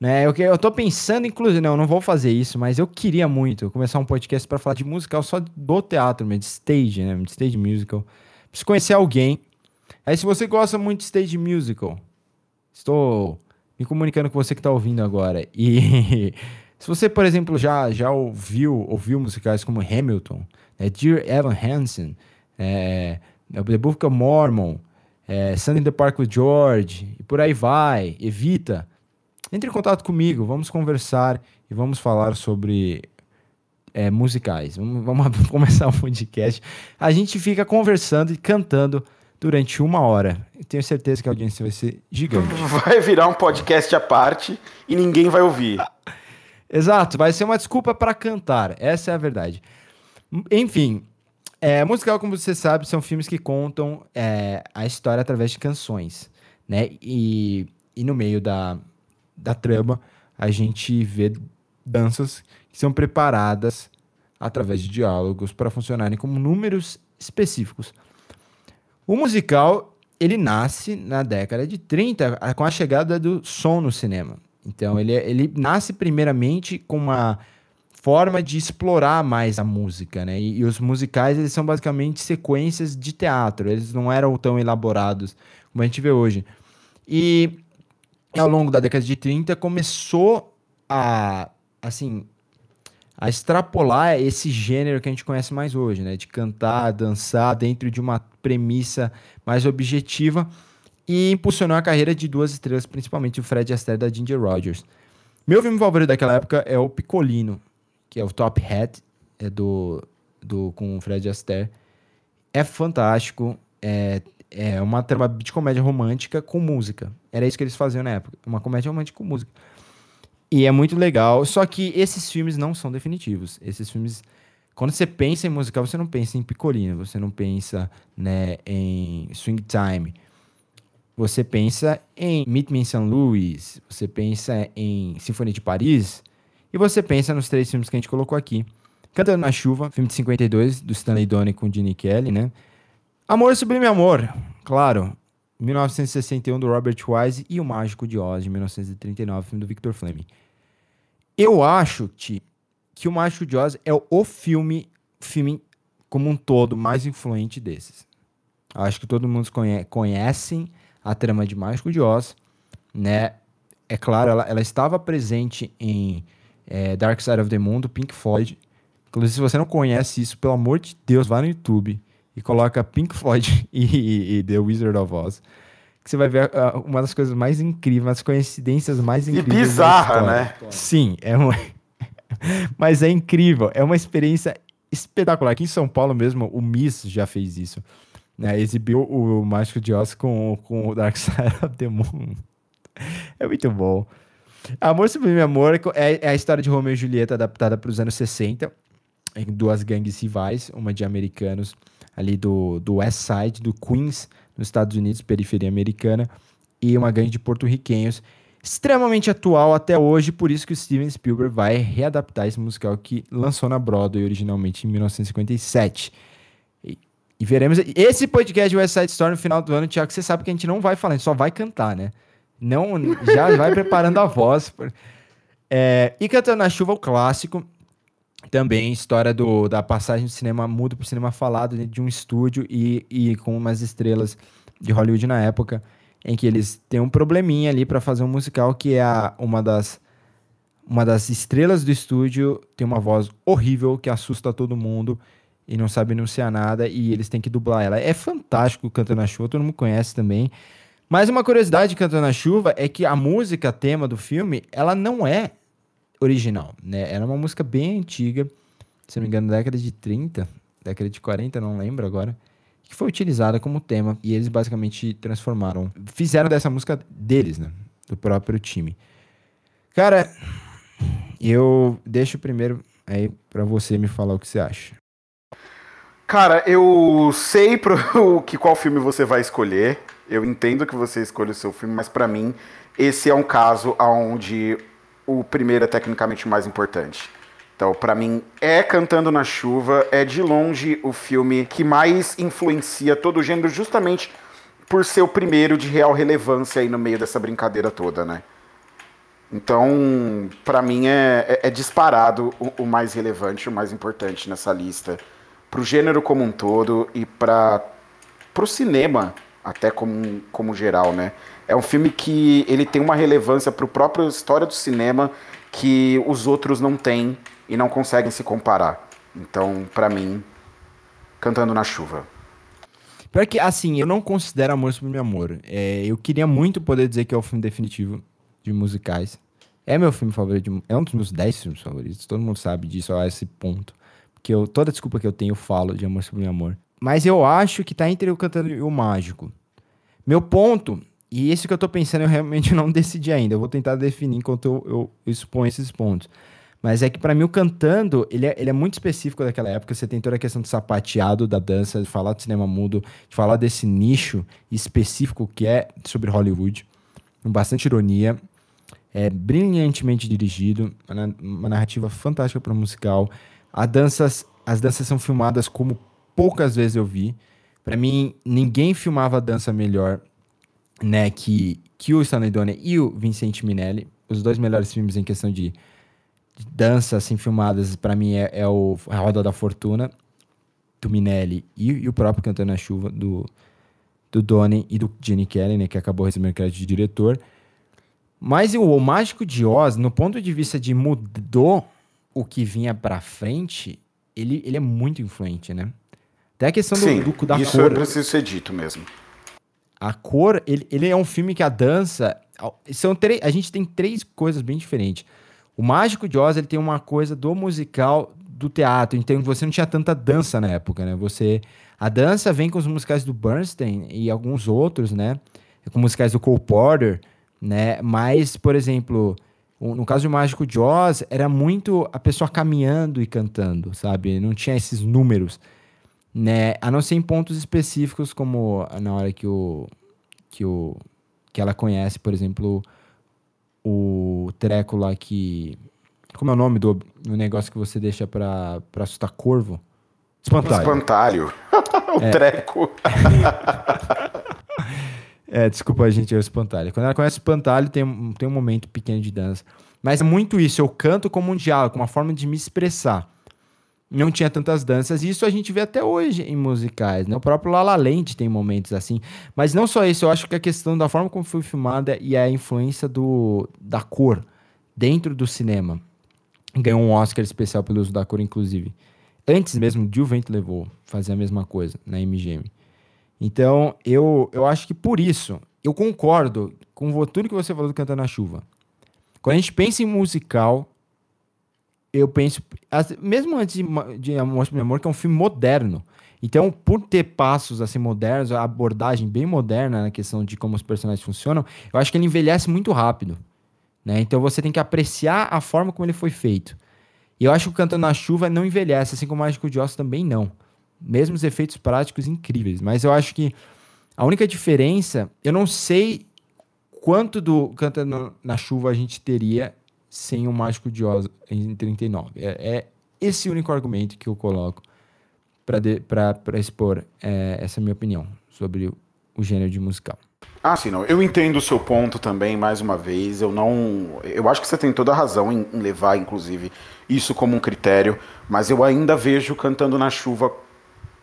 Né, eu, eu tô pensando, inclusive, não, não vou fazer isso, mas eu queria muito começar um podcast para falar de musical só do teatro, de stage, né? De stage musical. Preciso conhecer alguém. Aí, se você gosta muito de stage musical, estou me comunicando com você que está ouvindo agora. E se você, por exemplo, já, já ouviu, ouviu musicais como Hamilton, né, Dear Evan Hansen, é, The Book of Mormon, é, Sunday in the Park with George, e por aí vai, Evita, entre em contato comigo, vamos conversar e vamos falar sobre é, musicais. Vamos, vamos começar o podcast. A gente fica conversando e cantando durante uma hora. Eu tenho certeza que a audiência vai ser gigante. Vai virar um podcast à parte e ninguém vai ouvir. Exato, vai ser uma desculpa para cantar. Essa é a verdade. Enfim, é, musical, como você sabe, são filmes que contam é, a história através de canções, né? E, e no meio da, da trama, a gente vê danças que são preparadas através de diálogos para funcionarem como números específicos. O musical, ele nasce na década de 30 com a chegada do som no cinema. Então, ele, ele nasce primeiramente com uma forma de explorar mais a música, né? E, e, os musicais, eles são basicamente sequências de teatro. Eles não eram tão elaborados como a gente vê hoje. E ao longo da década de 30 começou a, assim, a extrapolar esse gênero que a gente conhece mais hoje, né? De cantar, dançar dentro de uma premissa mais objetiva e impulsionou a carreira de duas estrelas, principalmente o Fred Astaire da Ginger Rogers. Meu filme favorito daquela época é o Picolino, que é o Top Hat, é do, do com o Fred Astaire. É fantástico, é, é uma trama de comédia romântica com música. Era isso que eles faziam na época, uma comédia romântica com música. E é muito legal, só que esses filmes não são definitivos. Esses filmes quando você pensa em musical, você não pensa em Picolino, você não pensa né, em Swing Time. Você pensa em Meet Me in St. Louis, você pensa em Sinfonia de Paris, e você pensa nos três filmes que a gente colocou aqui. Cantando na Chuva, filme de 52, do Stanley Donen com Gene Kelly, né? Amor Sublime Amor, claro, 1961 do Robert Wise e O Mágico de Oz, de 1939, filme do Victor Fleming. Eu acho, Ti, que O Mágico de Oz é o filme, filme como um todo mais influente desses. Acho que todo mundo conhece, a trama de Mágico de Oz, né? É claro, ela, ela estava presente em é, Dark Side of the Moon, do Pink Floyd. Inclusive, se você não conhece isso, pelo amor de Deus, vá no YouTube e coloca Pink Floyd e, e, e The Wizard of Oz. Que você vai ver uh, uma das coisas mais incríveis, as coincidências mais incríveis. E bizarra, né? Sim, é uma... mas é incrível. É uma experiência espetacular. Aqui em São Paulo mesmo, o Miss já fez isso. Né? Exibiu o Mágico de Oz com, com o Dark Side of the Moon. É muito bom. Amor Sublime Amor é, é a história de Romeo e Julieta adaptada para os anos 60, em duas gangues rivais, uma de americanos ali do, do West Side, do Queens, nos Estados Unidos, periferia americana, e uma gangue de porto-riquenhos, extremamente atual até hoje, por isso que o Steven Spielberg vai readaptar esse musical que lançou na Broadway originalmente em 1957. E, e veremos esse podcast West Side Story no final do ano, Tiago, você sabe que a gente não vai falar, a gente só vai cantar, né? Não, já vai preparando a voz. É, e Cantando na Chuva, o clássico, também história do, da passagem do cinema mudo para o cinema falado dentro de um estúdio e, e com umas estrelas de Hollywood na época, em que eles têm um probleminha ali para fazer um musical que é a, uma das uma das estrelas do estúdio tem uma voz horrível que assusta todo mundo e não sabe anunciar nada e eles têm que dublar ela. É fantástico Cantando na Chuva, todo mundo conhece também. Mas uma curiosidade de Cantando na Chuva é que a música tema do filme, ela não é original, né? Era uma música bem antiga, se não me engano, da década de 30, década de 40, não lembro agora, que foi utilizada como tema e eles basicamente transformaram, fizeram dessa música deles, né? Do próprio time. Cara, eu deixo primeiro aí para você me falar o que você acha. Cara, eu sei pro que qual filme você vai escolher. Eu entendo que você escolhe o seu filme, mas para mim esse é um caso onde o primeiro é tecnicamente mais importante. Então, para mim, é Cantando na Chuva, é de longe o filme que mais influencia todo o gênero, justamente por ser o primeiro de real relevância aí no meio dessa brincadeira toda, né? Então, para mim, é, é, é disparado o, o, mais relevante, o mais importante nessa lista. Pro gênero como um todo e para pro cinema, até como, como geral, né? É um filme que ele tem uma relevância pro próprio história do cinema que os outros não têm e não conseguem se comparar. Então, para mim, Cantando na Chuva. Pior que, assim, eu não considero Amor Sobre Meu Amor. É, eu queria muito poder dizer que é o filme definitivo de musicais. É meu filme favorito, é um dos meus 10 filmes favoritos. Todo mundo sabe disso a esse ponto. Porque eu, toda desculpa que eu tenho, eu falo de Amor Sobre Meu Amor. Mas eu acho que tá entre o Cantando e o Mágico. Meu ponto, e esse que eu tô pensando, eu realmente não decidi ainda. Eu vou tentar definir enquanto eu, eu, exponho esses pontos. Mas é que para mim o cantando, ele é, ele é muito específico daquela época. Você tem toda a questão do sapateado da dança, de falar de cinema mudo, de falar desse nicho específico que é sobre Hollywood. Com bastante ironia. É brilhantemente dirigido, uma narrativa fantástica para musical. A danças, as danças são filmadas como poucas vezes eu vi. Para mim, ninguém filmava dança melhor, né, que, que o Stanley Donen e o Vincent Minelli, os dois melhores filmes em questão de de dança assim filmadas para mim é, é, o a Roda da Fortuna do Minelli e, e o próprio Cantando na Chuva do do Donnie e do Gene Kelly, né, que acabou recebendo crédito de diretor. Mas o, o Mágico de Oz, no ponto de vista de mudou o que vinha para frente, ele, ele é muito influente, né? Até a questão Sim, do, do, da isso cor. Isso precisa ser dito mesmo. A cor, ele, ele é um filme que a dança. São três, a gente tem três coisas bem diferentes. O Mágico de Oz ele tem uma coisa do musical do teatro, então você não tinha tanta dança na época, né? Você a dança vem com os musicais do Bernstein e alguns outros, né? Com musicais do Cole Porter, né? Mas, por exemplo, no caso do Mágico de Oz, era muito a pessoa caminhando e cantando, sabe? Não tinha esses números, né? A não ser em pontos específicos, como na hora que o que o que ela conhece, por exemplo, o treco lá que. Como é o nome do, do negócio que você deixa pra, pra assustar corvo? Espantalho. Espantalho. o é. treco. é, desculpa, gente, é o espantalho. Quando ela conhece o espantalho, tem, tem um momento pequeno de dança. Mas é muito isso, eu canto como um diálogo, uma forma de me expressar. Não tinha tantas danças, e isso a gente vê até hoje em musicais, né? O próprio La La Land tem momentos assim. Mas não só isso, eu acho que a questão da forma como foi filmada e a influência do, da cor dentro do cinema. Ganhou um Oscar especial pelo uso da cor, inclusive. Antes mesmo de O Vento Levou, fazer a mesma coisa na MGM. Então, eu, eu acho que por isso, eu concordo com tudo que você falou do Cantando na Chuva. Quando a gente pensa em musical, eu penso, mesmo antes de, Amor Meu Amor, que é um filme moderno. Então, por ter passos assim modernos, a abordagem bem moderna na questão de como os personagens funcionam, eu acho que ele envelhece muito rápido. Né? Então você tem que apreciar a forma como ele foi feito. E eu acho que o Cantando na Chuva não envelhece, assim como o Mágico de Oz também não. Mesmo os efeitos práticos incríveis. Mas eu acho que a única diferença, eu não sei quanto do Cantando na Chuva a gente teria sem o Mágico de Oz em 39. É, é esse único argumento que eu coloco para expor é, essa minha opinião sobre o, gênero de musical. Ah, sim, não. Eu entendo o seu ponto também, mais uma vez. Eu não. Eu acho que você tem toda a razão em, em levar, inclusive, isso como um critério, mas eu ainda vejo cantando na chuva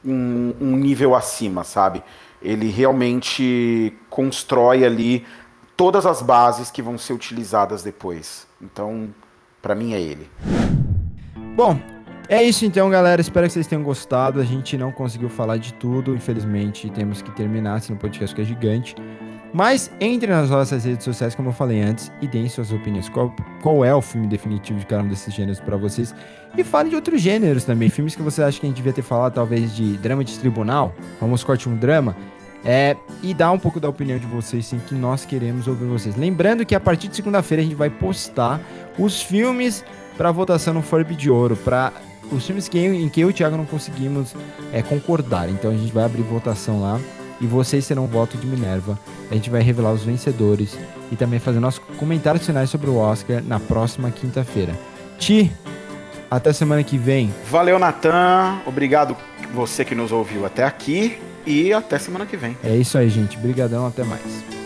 um, um nível acima, sabe? Ele realmente constrói ali todas as bases que vão ser utilizadas depois. Então, para mim é ele. Bom, é isso então, galera. Espero que vocês tenham gostado. A gente não conseguiu falar de tudo, infelizmente. Temos que terminar, senão o podcast que é gigante. Mas entre nas nossas redes sociais, como eu falei antes, e deem suas opiniões. Qual, qual é o filme definitivo de cada um desses gêneros para vocês? E fale de outros gêneros também. Filmes que você acha que a gente devia ter falado, talvez de drama de tribunal. Vamos corte um drama. É, e dar um pouco da opinião de vocês, sim, que nós queremos ouvir vocês. Lembrando que a partir de segunda-feira a gente vai postar os filmes para votação no Forb de Ouro, para os filmes que em que eu e o Thiago não conseguimos é, concordar. Então a gente vai abrir votação lá e vocês serão voto de Minerva. A gente vai revelar os vencedores e também fazer nossos comentários finais sobre o Oscar na próxima quinta-feira. Ti, Até semana que vem. Valeu, Natan. Obrigado você que nos ouviu até aqui. E até semana que vem. É isso aí, gente. Obrigadão. Até mais.